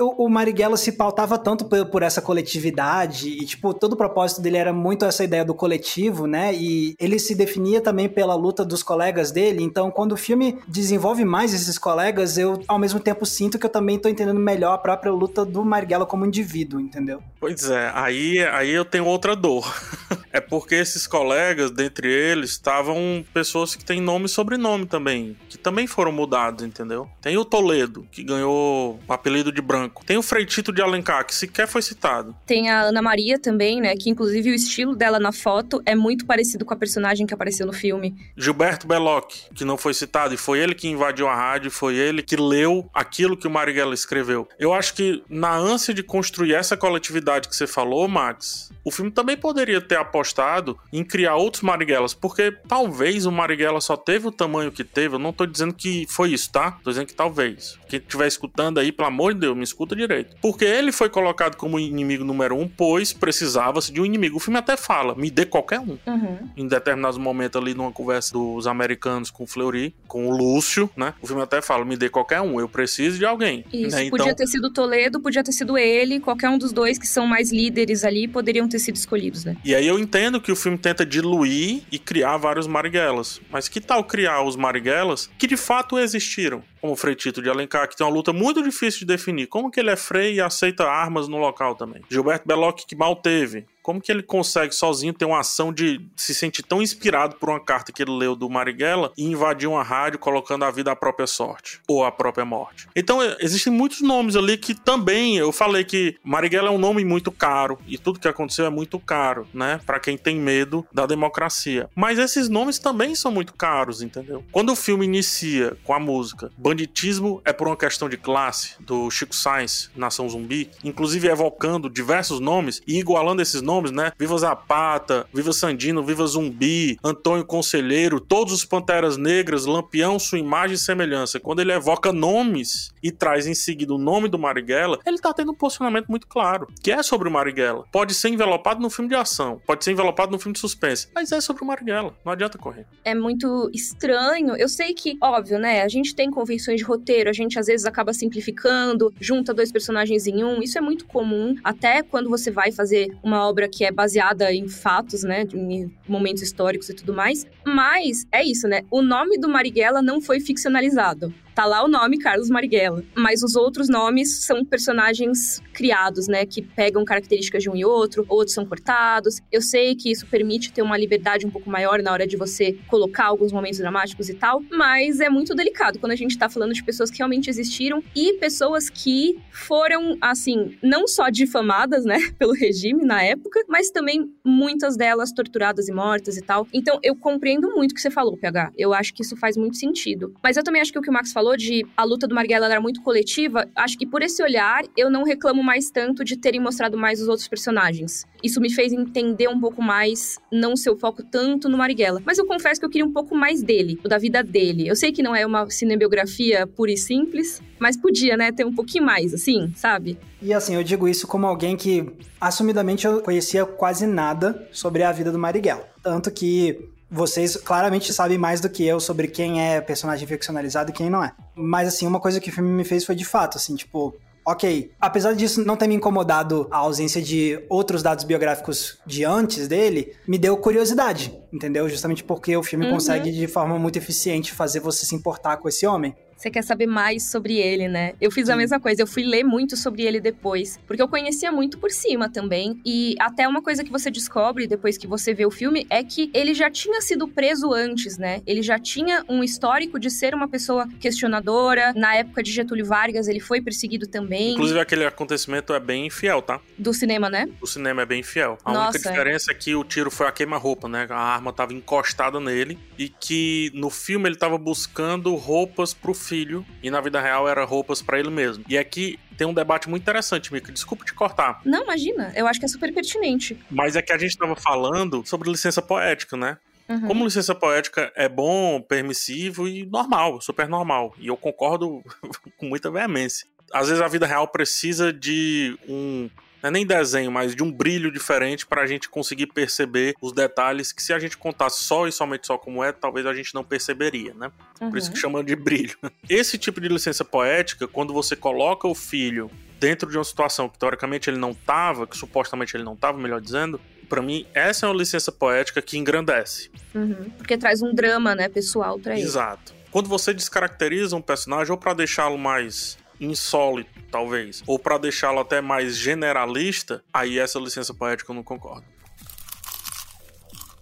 o, Marighella se pautava tanto por, por, essa coletividade e, tipo, todo o propósito dele era muito essa ideia do coletivo, né? E ele se definia também pela luta dos colegas dele, então quando o filme desenvolve mais esses colegas, eu ao mesmo tempo sinto que eu também tô entendendo melhor a própria luta do Marighella como indivíduo, entendeu?
Pois é, aí, aí eu tenho outra dor. é porque esses colegas, dentre eles, estavam pessoas que têm nome e sobrenome também, que também foram mudados, entendeu? Tem o Toledo, que ganhou o apelido de branco. Tem o Freitito de Alencar, que sequer foi citado.
Tem a Ana Maria também, né? Que inclusive o estilo dela na foto é muito parecido com a personagem que apareceu no filme.
Gilberto Belloc, que não foi citado, e foi ele que invadiu a rádio, foi ele que leu aquilo que o Marighella escreveu. Eu acho que na ânsia de construir essa coletividade que você falou, Max, o filme também poderia ter apostado em criar outros Marighellas, porque talvez o Marighella só teve o tamanho que teve. Eu não tô dizendo que foi isso, tá? Tô dizendo que talvez. Quem estiver escutando aí, pelo amor de Deus, me escuta direito. Porque ele foi colocado como inimigo número um, pois precisava-se de um inimigo. O filme até fala, me dê qualquer um.
Uhum.
Em determinados momentos ali, numa conversa dos americanos com o Fleury, com o Lúcio, né? O filme até fala, me dê qualquer um, eu preciso de alguém.
Isso, né? podia então... ter sido Toledo, podia ter sido ele, qualquer um dos dois que são mais líderes ali poderiam ter sido escolhidos, né?
E aí eu entendo que o filme tenta diluir e criar vários Marighellas. Mas que tal criar os Marighellas que de fato existiram? Como o Frei Tito de Alencar, que tem uma luta muito difícil de definir. Como que ele é Frei e aceita armas no local também? Gilberto Belloc, que mal teve. Como que ele consegue sozinho ter uma ação de se sentir tão inspirado por uma carta que ele leu do Marighella e invadir uma rádio colocando a vida à própria sorte ou à própria morte? Então existem muitos nomes ali que também eu falei que Marighella é um nome muito caro e tudo que aconteceu é muito caro, né? Para quem tem medo da democracia. Mas esses nomes também são muito caros, entendeu? Quando o filme inicia com a música banditismo é por uma questão de classe, do Chico Sainz, Nação Zumbi, inclusive evocando diversos nomes e igualando esses nomes, né? Viva Zapata, Viva Sandino, Viva Zumbi, Antônio Conselheiro, todos os Panteras Negras, Lampião, sua imagem e semelhança. Quando ele evoca nomes e traz em seguida o nome do Marighella, ele tá tendo um posicionamento muito claro, que é sobre o Marighella. Pode ser envelopado no filme de ação, pode ser envelopado no filme de suspense, mas é sobre o Marighella, não adianta correr.
É muito estranho. Eu sei que, óbvio, né? A gente tem de roteiro, a gente às vezes acaba simplificando, junta dois personagens em um. Isso é muito comum, até quando você vai fazer uma obra que é baseada em fatos, né? Em momentos históricos e tudo mais. Mas é isso, né? O nome do Marighella não foi ficcionalizado. Tá lá o nome Carlos Marighella, mas os outros nomes são personagens criados, né, que pegam características de um e outro, outros são cortados. Eu sei que isso permite ter uma liberdade um pouco maior na hora de você colocar alguns momentos dramáticos e tal, mas é muito delicado quando a gente tá falando de pessoas que realmente existiram e pessoas que foram, assim, não só difamadas, né, pelo regime na época, mas também muitas delas torturadas e mortas e tal. Então eu compreendo muito o que você falou, PH. Eu acho que isso faz muito sentido. Mas eu também acho que o que o Max falou falou de a luta do Marighella era muito coletiva, acho que por esse olhar eu não reclamo mais tanto de terem mostrado mais os outros personagens. Isso me fez entender um pouco mais, não seu foco tanto no Marighella. Mas eu confesso que eu queria um pouco mais dele, da vida dele. Eu sei que não é uma cinebiografia pura e simples, mas podia, né, ter um pouquinho mais, assim, sabe?
E assim, eu digo isso como alguém que, assumidamente, eu conhecia quase nada sobre a vida do Marighella. Tanto que vocês claramente sabem mais do que eu sobre quem é personagem ficcionalizado e quem não é. Mas, assim, uma coisa que o filme me fez foi de fato, assim, tipo, ok. Apesar disso não ter me incomodado a ausência de outros dados biográficos de antes dele, me deu curiosidade, entendeu? Justamente porque o filme uhum. consegue, de forma muito eficiente, fazer você se importar com esse homem
você quer saber mais sobre ele, né? Eu fiz a mesma coisa, eu fui ler muito sobre ele depois, porque eu conhecia muito por cima também. E até uma coisa que você descobre depois que você vê o filme é que ele já tinha sido preso antes, né? Ele já tinha um histórico de ser uma pessoa questionadora. Na época de Getúlio Vargas, ele foi perseguido também.
Inclusive, aquele acontecimento é bem fiel, tá?
Do cinema, né?
O cinema é bem fiel. A
Nossa,
única diferença é. é que o tiro foi a queima-roupa, né? A arma tava encostada nele e que no filme ele tava buscando roupas pro filho e na vida real era roupas para ele mesmo. E aqui tem um debate muito interessante, Mika. Desculpa te cortar.
Não, imagina. Eu acho que é super pertinente.
Mas é que a gente estava falando sobre licença poética, né? Uhum. Como licença poética é bom, permissivo e normal, super normal. E eu concordo com muita veemência. Às vezes a vida real precisa de um não é nem desenho, mas de um brilho diferente para a gente conseguir perceber os detalhes que se a gente contasse só e somente só como é, talvez a gente não perceberia, né? Uhum. Por isso que uhum. chamam de brilho. Esse tipo de licença poética, quando você coloca o filho dentro de uma situação que teoricamente ele não tava, que supostamente ele não tava, melhor dizendo, para mim essa é uma licença poética que engrandece.
Uhum. Porque traz um drama, né, pessoal para ele.
Exato. Quando você descaracteriza um personagem ou para deixá-lo mais insólito, talvez, ou para deixá-lo até mais generalista, aí essa licença poética eu não concordo.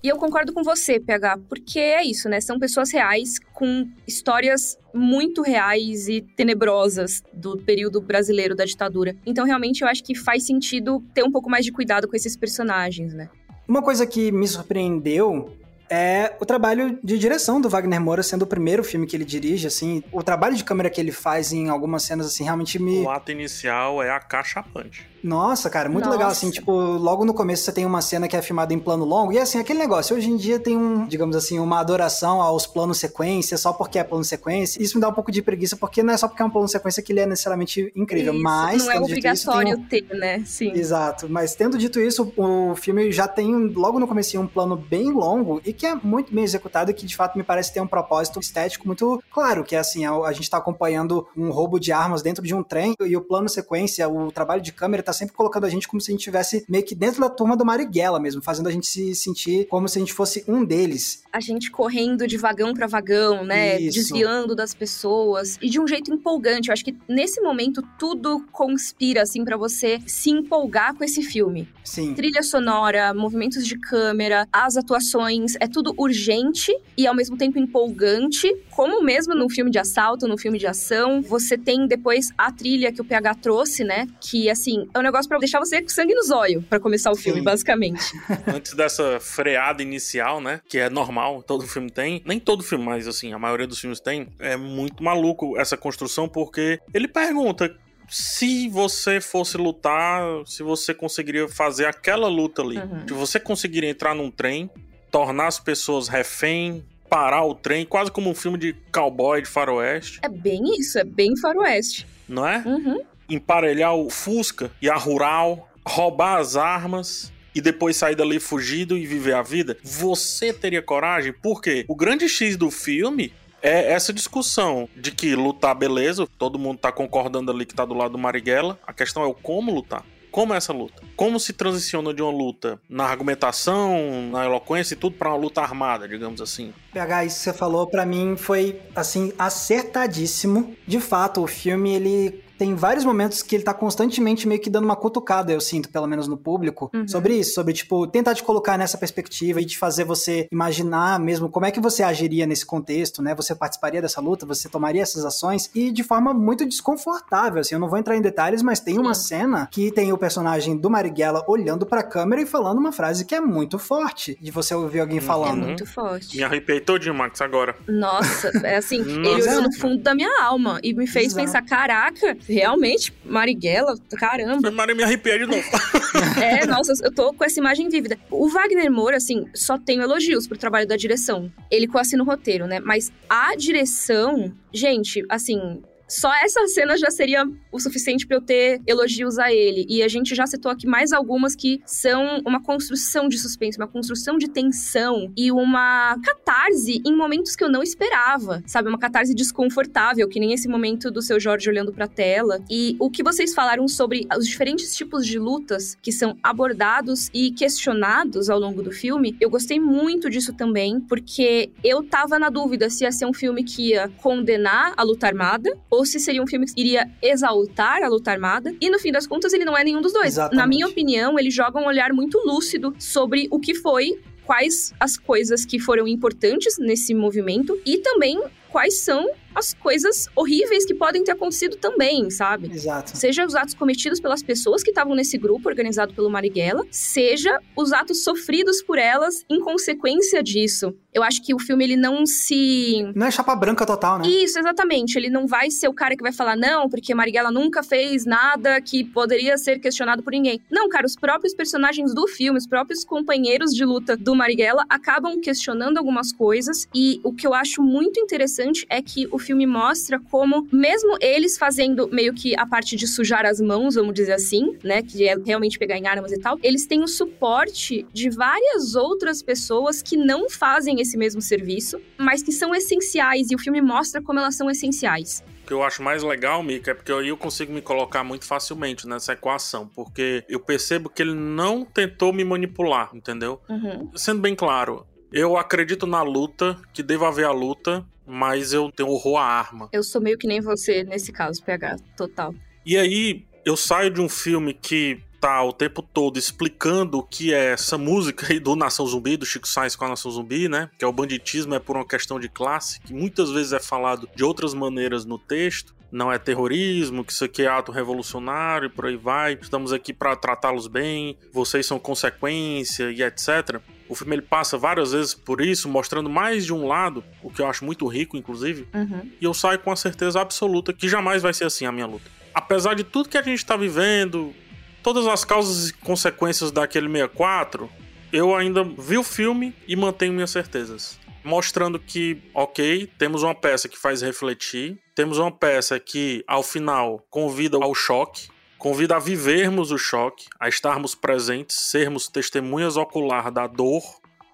E eu concordo com você, PH, porque é isso, né? São pessoas reais com histórias muito reais e tenebrosas do período brasileiro da ditadura. Então, realmente, eu acho que faz sentido ter um pouco mais de cuidado com esses personagens, né?
Uma coisa que me surpreendeu é o trabalho de direção do Wagner Moura, sendo o primeiro filme que ele dirige, assim, o trabalho de câmera que ele faz em algumas cenas, assim, realmente me...
O ato inicial é a caixa punch.
Nossa, cara, muito Nossa. legal, assim, tipo, logo no começo você tem uma cena que é filmada em plano longo, e assim, aquele negócio, hoje em dia tem um, digamos assim, uma adoração aos planos sequência, só porque é plano sequência, isso me dá um pouco de preguiça, porque não é só porque é um plano sequência que ele é necessariamente incrível,
isso,
mas...
Não é obrigatório isso, um... ter, né, sim.
Exato, mas tendo dito isso, o filme já tem, logo no começo, um plano bem longo, e que é muito bem executado, e que de fato me parece ter um propósito estético muito claro, que é assim, a, a gente tá acompanhando um roubo de armas dentro de um trem, e o plano sequência, o trabalho de câmera tá sempre colocando a gente como se a gente estivesse meio que dentro da turma do Marighella mesmo, fazendo a gente se sentir como se a gente fosse um deles.
A gente correndo de vagão para vagão, né? Isso. Desviando das pessoas e de um jeito empolgante. Eu acho que nesse momento tudo conspira assim para você se empolgar com esse filme.
Sim.
Trilha sonora, movimentos de câmera, as atuações, é tudo urgente e ao mesmo tempo empolgante, como mesmo no filme de assalto, no filme de ação. Você tem depois a trilha que o PH trouxe, né? Que assim, é um negócio para deixar você com sangue nos olhos para começar o filme, Sim. basicamente.
Antes dessa freada inicial, né? Que é normal, todo filme tem. Nem todo filme, mas assim, a maioria dos filmes tem. É muito maluco essa construção, porque ele pergunta se você fosse lutar, se você conseguiria fazer aquela luta ali. Uhum. Se você conseguiria entrar num trem, tornar as pessoas refém, parar o trem, quase como um filme de cowboy de faroeste.
É bem isso, é bem faroeste.
Não é?
Uhum.
Emparelhar o Fusca e a Rural, roubar as armas e depois sair dali fugido e viver a vida. Você teria coragem? Porque o grande X do filme é essa discussão de que lutar, beleza, todo mundo tá concordando ali que tá do lado do Marighella. A questão é o como lutar. Como é essa luta? Como se transiciona de uma luta na argumentação, na eloquência e tudo para uma luta armada, digamos assim?
PH, isso que você falou para mim foi assim acertadíssimo. De fato, o filme ele tem vários momentos que ele tá constantemente meio que dando uma cutucada, eu sinto, pelo menos no público, uhum. sobre isso, sobre, tipo, tentar te colocar nessa perspectiva e te fazer você imaginar mesmo como é que você agiria nesse contexto, né? Você participaria dessa luta, você tomaria essas ações e de forma muito desconfortável, assim, eu não vou entrar em detalhes, mas tem uma cena que tem o personagem do Marighella olhando pra câmera e falando uma frase que é muito forte, de você ouvir alguém uhum. falando.
É muito forte.
Me arrepiei todinho, Max, agora.
Nossa, é assim, ele olhou no fundo da minha alma e me fez Exato. pensar, caraca, realmente, Marighella, caramba.
Maria me arrepiar de novo.
é, nossa, eu tô com essa imagem vívida. O Wagner Moura, assim, só tenho elogios pro trabalho da direção. Ele coassina o roteiro, né? Mas a direção, gente, assim, só essa cena já seria o suficiente para eu ter elogios a ele. E a gente já citou aqui mais algumas que são uma construção de suspense, uma construção de tensão e uma catarse em momentos que eu não esperava, sabe? Uma catarse desconfortável, que nem esse momento do seu Jorge olhando pra tela. E o que vocês falaram sobre os diferentes tipos de lutas que são abordados e questionados ao longo do filme, eu gostei muito disso também, porque eu tava na dúvida se ia ser um filme que ia condenar a luta armada ou se seria um filme que iria exaltar a luta armada. E no fim das contas, ele não é nenhum dos dois.
Exatamente.
Na minha opinião, ele joga um olhar muito lúcido sobre o que foi quais as coisas que foram importantes nesse movimento e também quais são as coisas horríveis que podem ter acontecido também, sabe?
Exato.
Seja os atos cometidos pelas pessoas que estavam nesse grupo organizado pelo Marighella, seja os atos sofridos por elas em consequência disso. Eu acho que o filme ele não se
não é chapa branca total, né?
Isso, exatamente. Ele não vai ser o cara que vai falar não, porque Marighella nunca fez nada que poderia ser questionado por ninguém. Não, cara, os próprios personagens do filme, os próprios companheiros de luta do Marighella acabam questionando algumas coisas e o que eu acho muito interessante é que o filme mostra como, mesmo eles fazendo meio que a parte de sujar as mãos, vamos dizer assim, né? Que é realmente pegar em armas e tal, eles têm o suporte de várias outras pessoas que não fazem esse mesmo serviço, mas que são essenciais, e o filme mostra como elas são essenciais.
O que eu acho mais legal, Mika, é porque aí eu consigo me colocar muito facilmente nessa equação, porque eu percebo que ele não tentou me manipular, entendeu?
Uhum.
Sendo bem claro, eu acredito na luta, que deva haver a luta, mas eu tenho horror à arma.
Eu sou meio que nem você nesse caso, PH, total.
E aí, eu saio de um filme que tá o tempo todo explicando o que é essa música aí do Nação Zumbi, do Chico Sainz com a Nação Zumbi, né? Que é o banditismo é por uma questão de classe, que muitas vezes é falado de outras maneiras no texto. Não é terrorismo, que isso aqui é ato revolucionário e por aí vai. Estamos aqui para tratá-los bem, vocês são consequência e etc. O filme ele passa várias vezes por isso, mostrando mais de um lado, o que eu acho muito rico, inclusive.
Uhum.
E eu saio com a certeza absoluta que jamais vai ser assim a minha luta. Apesar de tudo que a gente está vivendo, todas as causas e consequências daquele 64, eu ainda vi o filme e mantenho minhas certezas. Mostrando que, ok, temos uma peça que faz refletir, temos uma peça que, ao final, convida ao choque, Convida a vivermos o choque, a estarmos presentes, sermos testemunhas ocular da dor,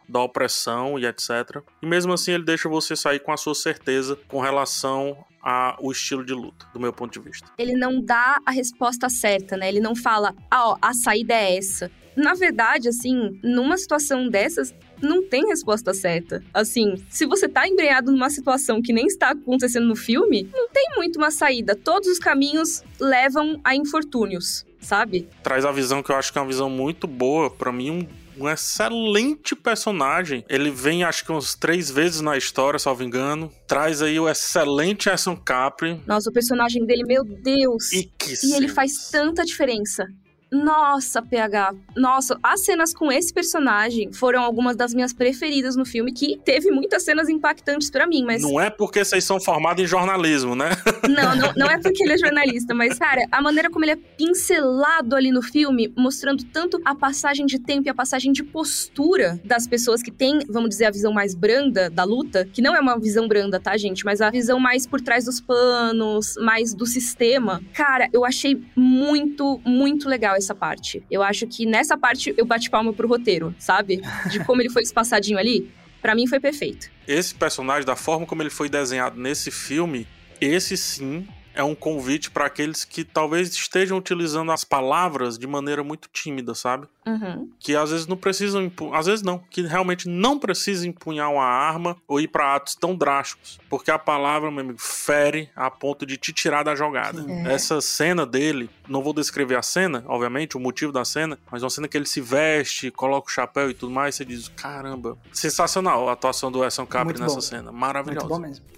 da opressão e etc. E mesmo assim ele deixa você sair com a sua certeza com relação ao estilo de luta, do meu ponto de vista.
Ele não dá a resposta certa, né? Ele não fala, ah, ó, a saída é essa. Na verdade, assim, numa situação dessas, não tem resposta certa. Assim, se você tá embrenhado numa situação que nem está acontecendo no filme, não tem muito uma saída. Todos os caminhos levam a infortúnios, sabe?
Traz a visão que eu acho que é uma visão muito boa, para mim, um um excelente personagem. Ele vem, acho que umas três vezes na história, salvo engano. Traz aí o excelente Action Capri.
Nossa, o personagem dele, meu Deus!
E, que
e ele faz tanta diferença Nossa, PH. Nossa, as cenas com esse personagem foram algumas das minhas preferidas no filme, que teve muitas cenas impactantes para mim, mas.
Não é porque vocês são formados em jornalismo, né?
Não, não, não é porque ele é jornalista, mas, cara, a maneira como ele é pincelado ali no filme, mostrando tanto a passagem de tempo e a passagem de postura das pessoas que têm, vamos dizer, a visão mais branda da luta, que não é uma visão branda, tá, gente? Mas a visão mais por trás dos panos, mais do sistema. Cara, eu achei muito, muito legal essa parte. Eu acho que nessa parte eu bati palma pro roteiro, sabe? De como ele foi espaçadinho ali. Para mim foi perfeito.
Esse personagem, da forma como ele foi desenhado nesse filme, esse sim é um convite para aqueles que talvez estejam utilizando as palavras de maneira muito tímida, sabe?
Uhum.
Que às vezes não precisam, às vezes não, que realmente não precisa empunhar uma arma ou ir para atos tão drásticos, porque a palavra, meu amigo, fere a ponto de te tirar da jogada. É. Essa cena dele, não vou descrever a cena, obviamente, o motivo da cena, mas uma cena que ele se veste, coloca o chapéu e tudo mais, você diz, caramba, sensacional a atuação do Edson Capri nessa bom. cena, maravilhosa.
Muito bom mesmo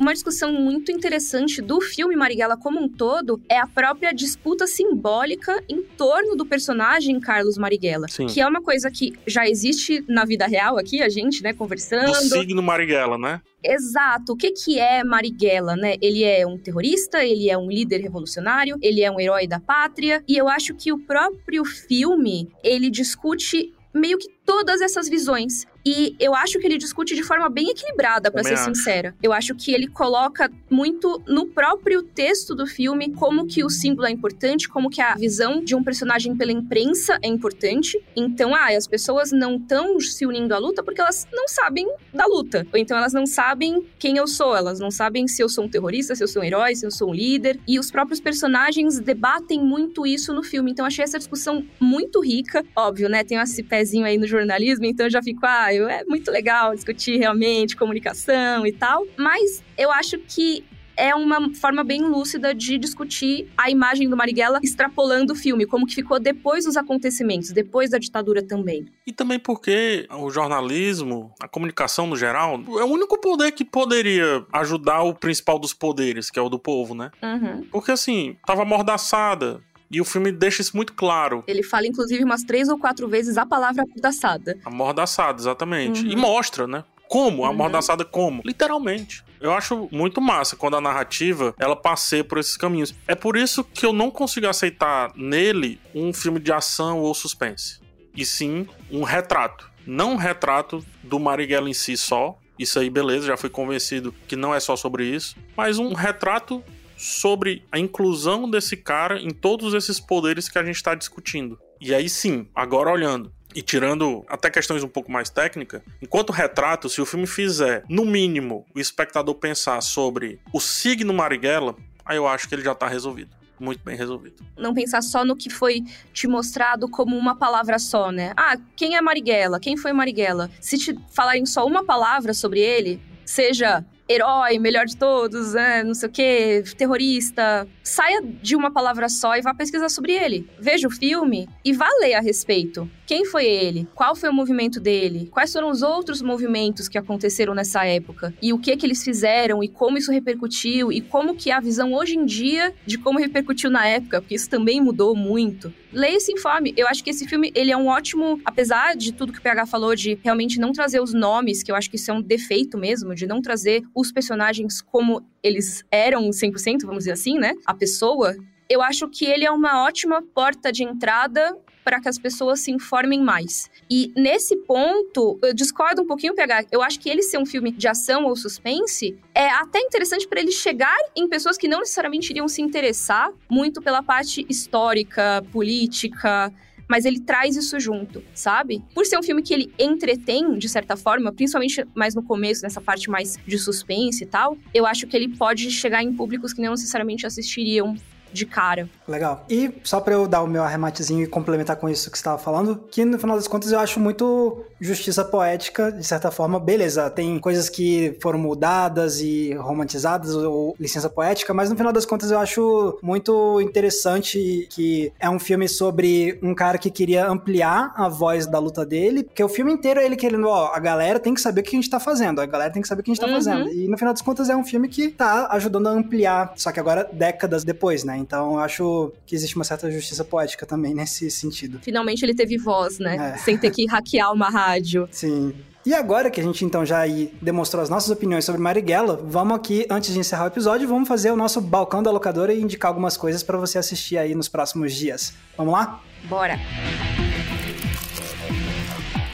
uma discussão muito interessante do filme Marighella como um todo é a própria disputa simbólica em torno do personagem Carlos Marighella. Sim. Que é uma coisa que já existe na vida real aqui, a gente, né, conversando.
Do signo Marighella, né?
Exato. O que, que é Marighella, né? Ele é um terrorista, ele é um líder revolucionário, ele é um herói da pátria. E eu acho que o próprio filme, ele discute meio que todas essas visões. E eu acho que ele discute de forma bem equilibrada, para ser acho. sincera. Eu acho que ele coloca muito no próprio texto do filme como que o símbolo é importante, como que a visão de um personagem pela imprensa é importante. Então, ah, as pessoas não estão se unindo à luta porque elas não sabem da luta. Ou então elas não sabem quem eu sou, elas não sabem se eu sou um terrorista, se eu sou um herói, se eu sou um líder. E os próprios personagens debatem muito isso no filme. Então, achei essa discussão muito rica. Óbvio, né? Tem esse pezinho aí no jornalismo, então eu já fico, ah, é muito legal discutir realmente comunicação e tal, mas eu acho que é uma forma bem lúcida de discutir a imagem do Marighella extrapolando o filme, como que ficou depois dos acontecimentos, depois da ditadura também.
E também porque o jornalismo, a comunicação no geral, é o único poder que poderia ajudar o principal dos poderes, que é o do povo, né?
Uhum.
Porque assim, tava amordaçada, e o filme deixa isso muito claro.
Ele fala, inclusive, umas três ou quatro vezes a palavra amordaçada.
Amordaçada, exatamente. Uhum. E mostra, né? Como? Uhum. Amordaçada como? Literalmente. Eu acho muito massa quando a narrativa ela passeia por esses caminhos. É por isso que eu não consigo aceitar nele um filme de ação ou suspense. E sim um retrato. Não um retrato do Marighella em si só. Isso aí, beleza, já fui convencido que não é só sobre isso. Mas um retrato sobre a inclusão desse cara em todos esses poderes que a gente está discutindo. E aí sim, agora olhando, e tirando até questões um pouco mais técnicas, enquanto retrato, se o filme fizer, no mínimo, o espectador pensar sobre o signo Marighella, aí eu acho que ele já tá resolvido. Muito bem resolvido.
Não pensar só no que foi te mostrado como uma palavra só, né? Ah, quem é Marighella? Quem foi Marighella? Se te falarem só uma palavra sobre ele, seja herói, melhor de todos, né, não sei o quê, terrorista. Saia de uma palavra só e vá pesquisar sobre ele. Veja o filme e vá ler a respeito. Quem foi ele? Qual foi o movimento dele? Quais foram os outros movimentos que aconteceram nessa época? E o que que eles fizeram e como isso repercutiu e como que é a visão hoje em dia de como repercutiu na época, porque isso também mudou muito. Leia esse informe. Eu acho que esse filme, ele é um ótimo, apesar de tudo que o PH falou de realmente não trazer os nomes, que eu acho que isso é um defeito mesmo, de não trazer os personagens como eles eram 100%, vamos dizer assim, né? A pessoa, eu acho que ele é uma ótima porta de entrada para que as pessoas se informem mais. E nesse ponto, eu discordo um pouquinho, PH. Eu acho que ele ser um filme de ação ou suspense é até interessante para ele chegar em pessoas que não necessariamente iriam se interessar muito pela parte histórica, política, mas ele traz isso junto, sabe? Por ser um filme que ele entretém, de certa forma, principalmente mais no começo, nessa parte mais de suspense e tal, eu acho que ele pode chegar em públicos que não necessariamente assistiriam de cara.
Legal. E só para eu dar o meu arrematezinho e complementar com isso que você estava falando, que no final das contas eu acho muito justiça poética, de certa forma. Beleza, tem coisas que foram mudadas e romantizadas ou licença poética, mas no final das contas eu acho muito interessante que é um filme sobre um cara que queria ampliar a voz da luta dele, porque o filme inteiro é ele querendo, ó, a galera tem que saber o que a gente tá fazendo, a galera tem que saber o que a gente tá uhum. fazendo. E no final das contas é um filme que tá ajudando a ampliar, só que agora décadas depois, né? Então eu acho que existe uma certa justiça poética também nesse sentido.
Finalmente ele teve voz, né? É. Sem ter que hackear uma rádio.
Sim. E agora que a gente então já aí demonstrou as nossas opiniões sobre Marighella, vamos aqui, antes de encerrar o episódio, vamos fazer o nosso balcão da locadora e indicar algumas coisas para você assistir aí nos próximos dias. Vamos lá?
Bora!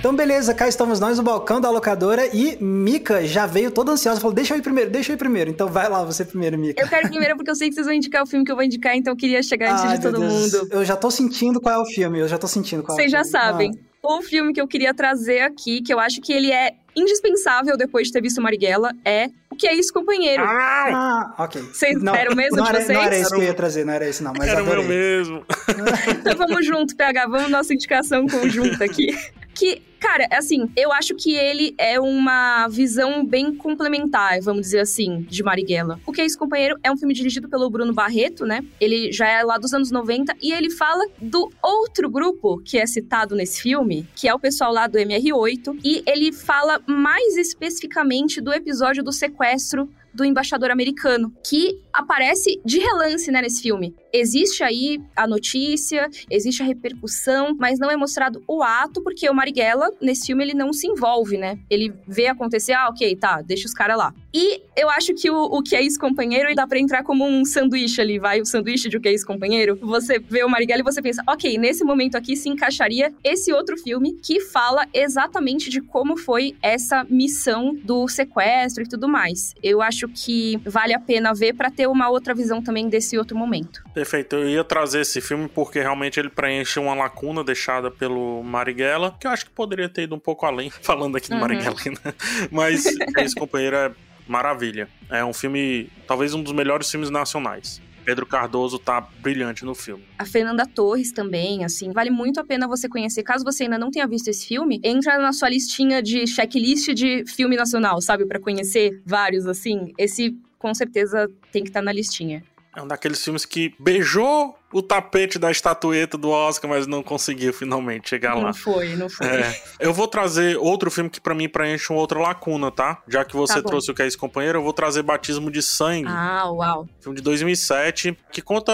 Então, beleza, cá estamos nós no balcão da locadora e Mika já veio toda ansiosa, falou: deixa eu ir primeiro, deixa eu ir primeiro. Então vai lá você primeiro, Mika.
Eu quero primeiro porque eu sei que vocês vão indicar o filme que eu vou indicar, então eu queria chegar antes Ai, de todo mundo.
Eu já tô sentindo qual é o filme, eu já tô sentindo qual
vocês
é o
filme. Vocês já sabem. Ah o filme que eu queria trazer aqui, que eu acho que ele é indispensável depois de ter visto Marighella, é O Que É Isso, Companheiro.
Ah, ok.
Vocês não, eram mesmo
não
de
era,
vocês?
Não era isso que eu ia trazer, não era isso não, mas
era
adorei.
o meu mesmo.
então vamos junto, PH, vamos nossa indicação conjunta aqui. que Cara, assim, eu acho que ele é uma visão bem complementar, vamos dizer assim, de Marighella. O Que é isso, companheiro? É um filme dirigido pelo Bruno Barreto, né? Ele já é lá dos anos 90 e ele fala do outro grupo que é citado nesse filme, que é o pessoal lá do MR8, e ele fala mais especificamente do episódio do sequestro do embaixador americano, que aparece de relance né, nesse filme. Existe aí a notícia, existe a repercussão, mas não é mostrado o ato, porque o Marighella, nesse filme, ele não se envolve, né? Ele vê acontecer, ah, ok, tá, deixa os caras lá. E eu acho que o, o que é isso, companheiro, dá pra entrar como um sanduíche ali, vai, o sanduíche de o que é isso, companheiro. Você vê o Marighella e você pensa, ok, nesse momento aqui se encaixaria esse outro filme que fala exatamente de como foi essa missão do sequestro e tudo mais. Eu acho que vale a pena ver para ter uma outra visão também desse outro momento.
Perfeito. Eu ia trazer esse filme porque realmente ele preenche uma lacuna deixada pelo Marighella, que eu acho que poderia ter ido um pouco além, falando aqui do uhum. Marighella, né? Mas esse companheiro é maravilha. É um filme, talvez um dos melhores filmes nacionais. Pedro Cardoso tá brilhante no filme.
A Fernanda Torres também, assim, vale muito a pena você conhecer. Caso você ainda não tenha visto esse filme, entra na sua listinha de checklist de filme nacional, sabe, para conhecer vários assim. Esse com certeza tem que estar tá na listinha.
É um daqueles filmes que beijou o tapete da estatueta do Oscar, mas não conseguiu finalmente chegar
não
lá.
Não foi, não foi.
É. Eu vou trazer outro filme que para mim preenche uma outra lacuna, tá? Já que você tá trouxe o que é esse companheiro, eu vou trazer Batismo de Sangue.
Ah, uau.
Filme de 2007, que conta,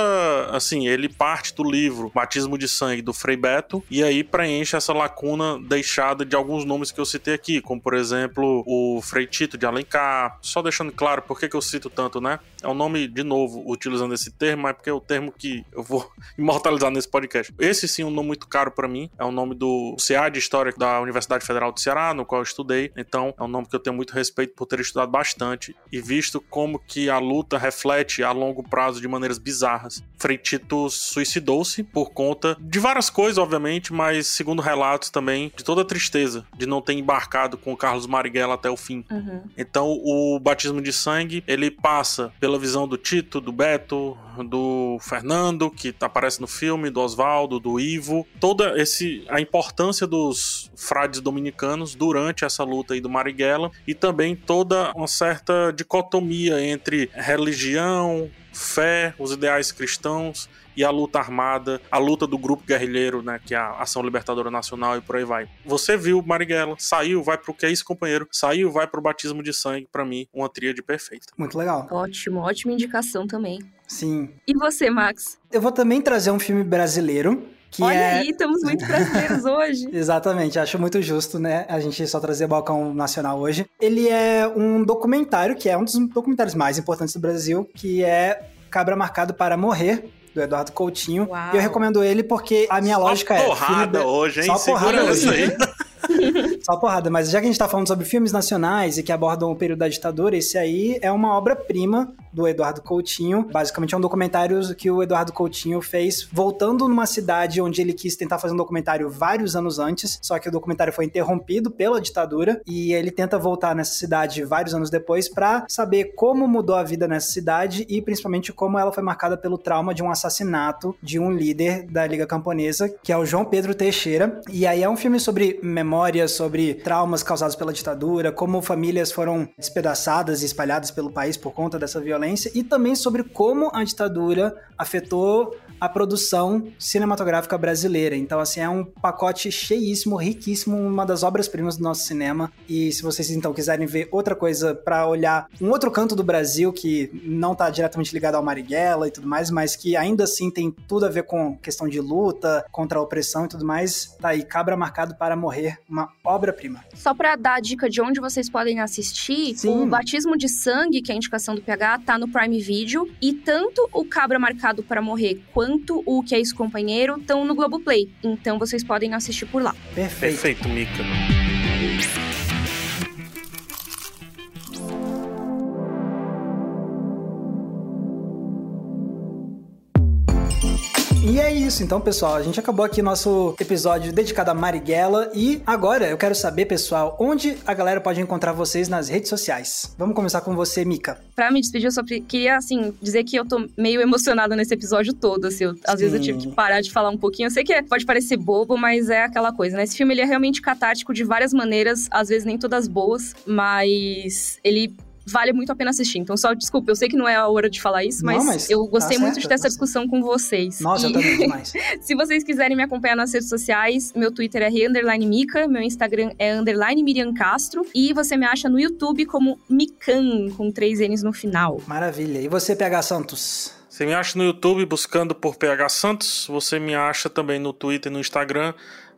assim, ele parte do livro Batismo de Sangue do Frei Beto, e aí preenche essa lacuna deixada de alguns nomes que eu citei aqui, como por exemplo o Frei Tito de Alencar. Só deixando claro por que, que eu cito tanto, né? É um nome, de novo, utilizando esse termo, mas porque é o termo que eu vou imortalizar nesse podcast. Esse sim é um nome muito caro para mim. É um nome do CA de História da Universidade Federal do Ceará, no qual eu estudei. Então, é um nome que eu tenho muito respeito por ter estudado bastante e visto como que a luta reflete a longo prazo de maneiras bizarras. Frei Tito suicidou-se por conta de várias coisas, obviamente, mas segundo relatos também, de toda a tristeza de não ter embarcado com o Carlos Marighella até o fim.
Uhum.
Então, o batismo de sangue, ele passa pela visão do Tito, do Beto, do Fernando, que aparece no filme, do Oswaldo, do Ivo, toda esse a importância dos frades dominicanos durante essa luta aí do Marighella e também toda uma certa dicotomia entre religião, fé, os ideais cristãos e a luta armada, a luta do grupo guerrilheiro, né, que é a Ação Libertadora Nacional e por aí vai. Você viu Marighella, saiu, vai pro que é isso, companheiro? Saiu, vai pro batismo de sangue, para mim, uma tríade perfeita.
Muito legal.
Ótimo, ótima indicação também.
Sim.
E você, Max?
Eu vou também trazer um filme brasileiro, que
Olha
é...
aí, estamos muito brasileiros hoje.
Exatamente, acho muito justo, né? A gente só trazer balcão nacional hoje. Ele é um documentário, que é um dos documentários mais importantes do Brasil, que é Cabra Marcado para Morrer, do Eduardo Coutinho.
Uau.
E eu recomendo ele porque a minha
Só
lógica é.
porrada hoje, hein?
Só
Segura
porrada hoje. Só porrada, mas já que a gente tá falando sobre filmes nacionais e que abordam o período da ditadura, esse aí é uma obra-prima do Eduardo Coutinho. Basicamente é um documentário que o Eduardo Coutinho fez voltando numa cidade onde ele quis tentar fazer um documentário vários anos antes, só que o documentário foi interrompido pela ditadura e ele tenta voltar nessa cidade vários anos depois para saber como mudou a vida nessa cidade e principalmente como ela foi marcada pelo trauma de um assassinato de um líder da Liga Camponesa, que é o João Pedro Teixeira. E aí é um filme sobre memórias, sobre traumas causados pela ditadura, como famílias foram despedaçadas e espalhadas pelo país por conta dessa violência e também sobre como a ditadura afetou a produção cinematográfica brasileira. Então, assim, é um pacote cheíssimo, riquíssimo, uma das obras-primas do nosso cinema. E se vocês então quiserem ver outra coisa para olhar um outro canto do Brasil que não tá diretamente ligado ao Marighella e tudo mais, mas que ainda assim tem tudo a ver com questão de luta contra a opressão e tudo mais, tá aí Cabra Marcado para Morrer, uma obra-prima.
Só para dar a dica de onde vocês podem assistir,
Sim.
o Batismo de Sangue, que é a indicação do PH, tá no Prime Video. E tanto o Cabra Marcado para Morrer quanto o Que é Isso Companheiro estão no Globoplay. Então vocês podem assistir por lá.
Perfeito.
Perfeito, Mika.
E é isso, então, pessoal. A gente acabou aqui nosso episódio dedicado a Marighella. E agora eu quero saber, pessoal, onde a galera pode encontrar vocês nas redes sociais. Vamos começar com você, Mika.
Pra me despedir, eu só queria, assim, dizer que eu tô meio emocionada nesse episódio todo, assim. Eu- às vezes eu tive que parar de falar um pouquinho. Eu sei que pode parecer bobo, mas é aquela coisa, né? Esse filme, ele é realmente catártico de várias maneiras, às vezes nem todas boas, mas ele vale muito a pena assistir. Então, só desculpa, eu sei que não é a hora de falar isso,
Não,
mas,
mas
eu gostei
tá
muito
certo,
de ter essa
tá
discussão com vocês.
Nossa,
E-
eu também demais.
se vocês quiserem me acompanhar nas redes sociais, meu Twitter é re underline Mica, meu Instagram é underline Miriam Castro e você me acha no YouTube como Mican, com três N's no final.
Maravilha. E você, PH Santos?
Você me acha no YouTube buscando por PH Santos. Você me acha também no Twitter e no Instagram,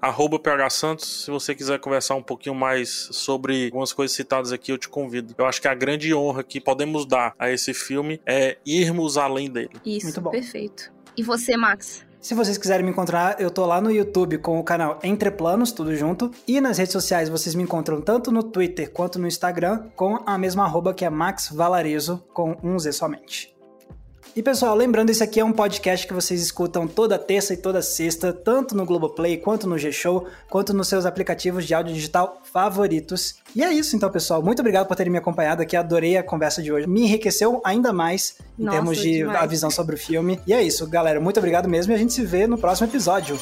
arroba PH Santos. Se você quiser conversar um pouquinho mais sobre algumas coisas citadas aqui, eu te convido. Eu acho que a grande honra que podemos dar a esse filme é irmos além dele.
Isso,
Muito bom.
perfeito. E você, Max?
Se vocês quiserem me encontrar, eu tô lá no YouTube com o canal Entre Planos, tudo junto. E nas redes sociais vocês me encontram tanto no Twitter quanto no Instagram com a mesma arroba que é Max Valarezo, com um Z somente. E pessoal, lembrando, esse aqui é um podcast que vocês escutam toda terça e toda sexta, tanto no Globoplay, quanto no G-Show, quanto nos seus aplicativos de áudio digital favoritos. E é isso então, pessoal. Muito obrigado por terem me acompanhado aqui. Adorei a conversa de hoje. Me enriqueceu ainda mais em
Nossa,
termos de
demais.
a visão sobre o filme. E é isso, galera. Muito obrigado mesmo e a gente se vê no próximo episódio.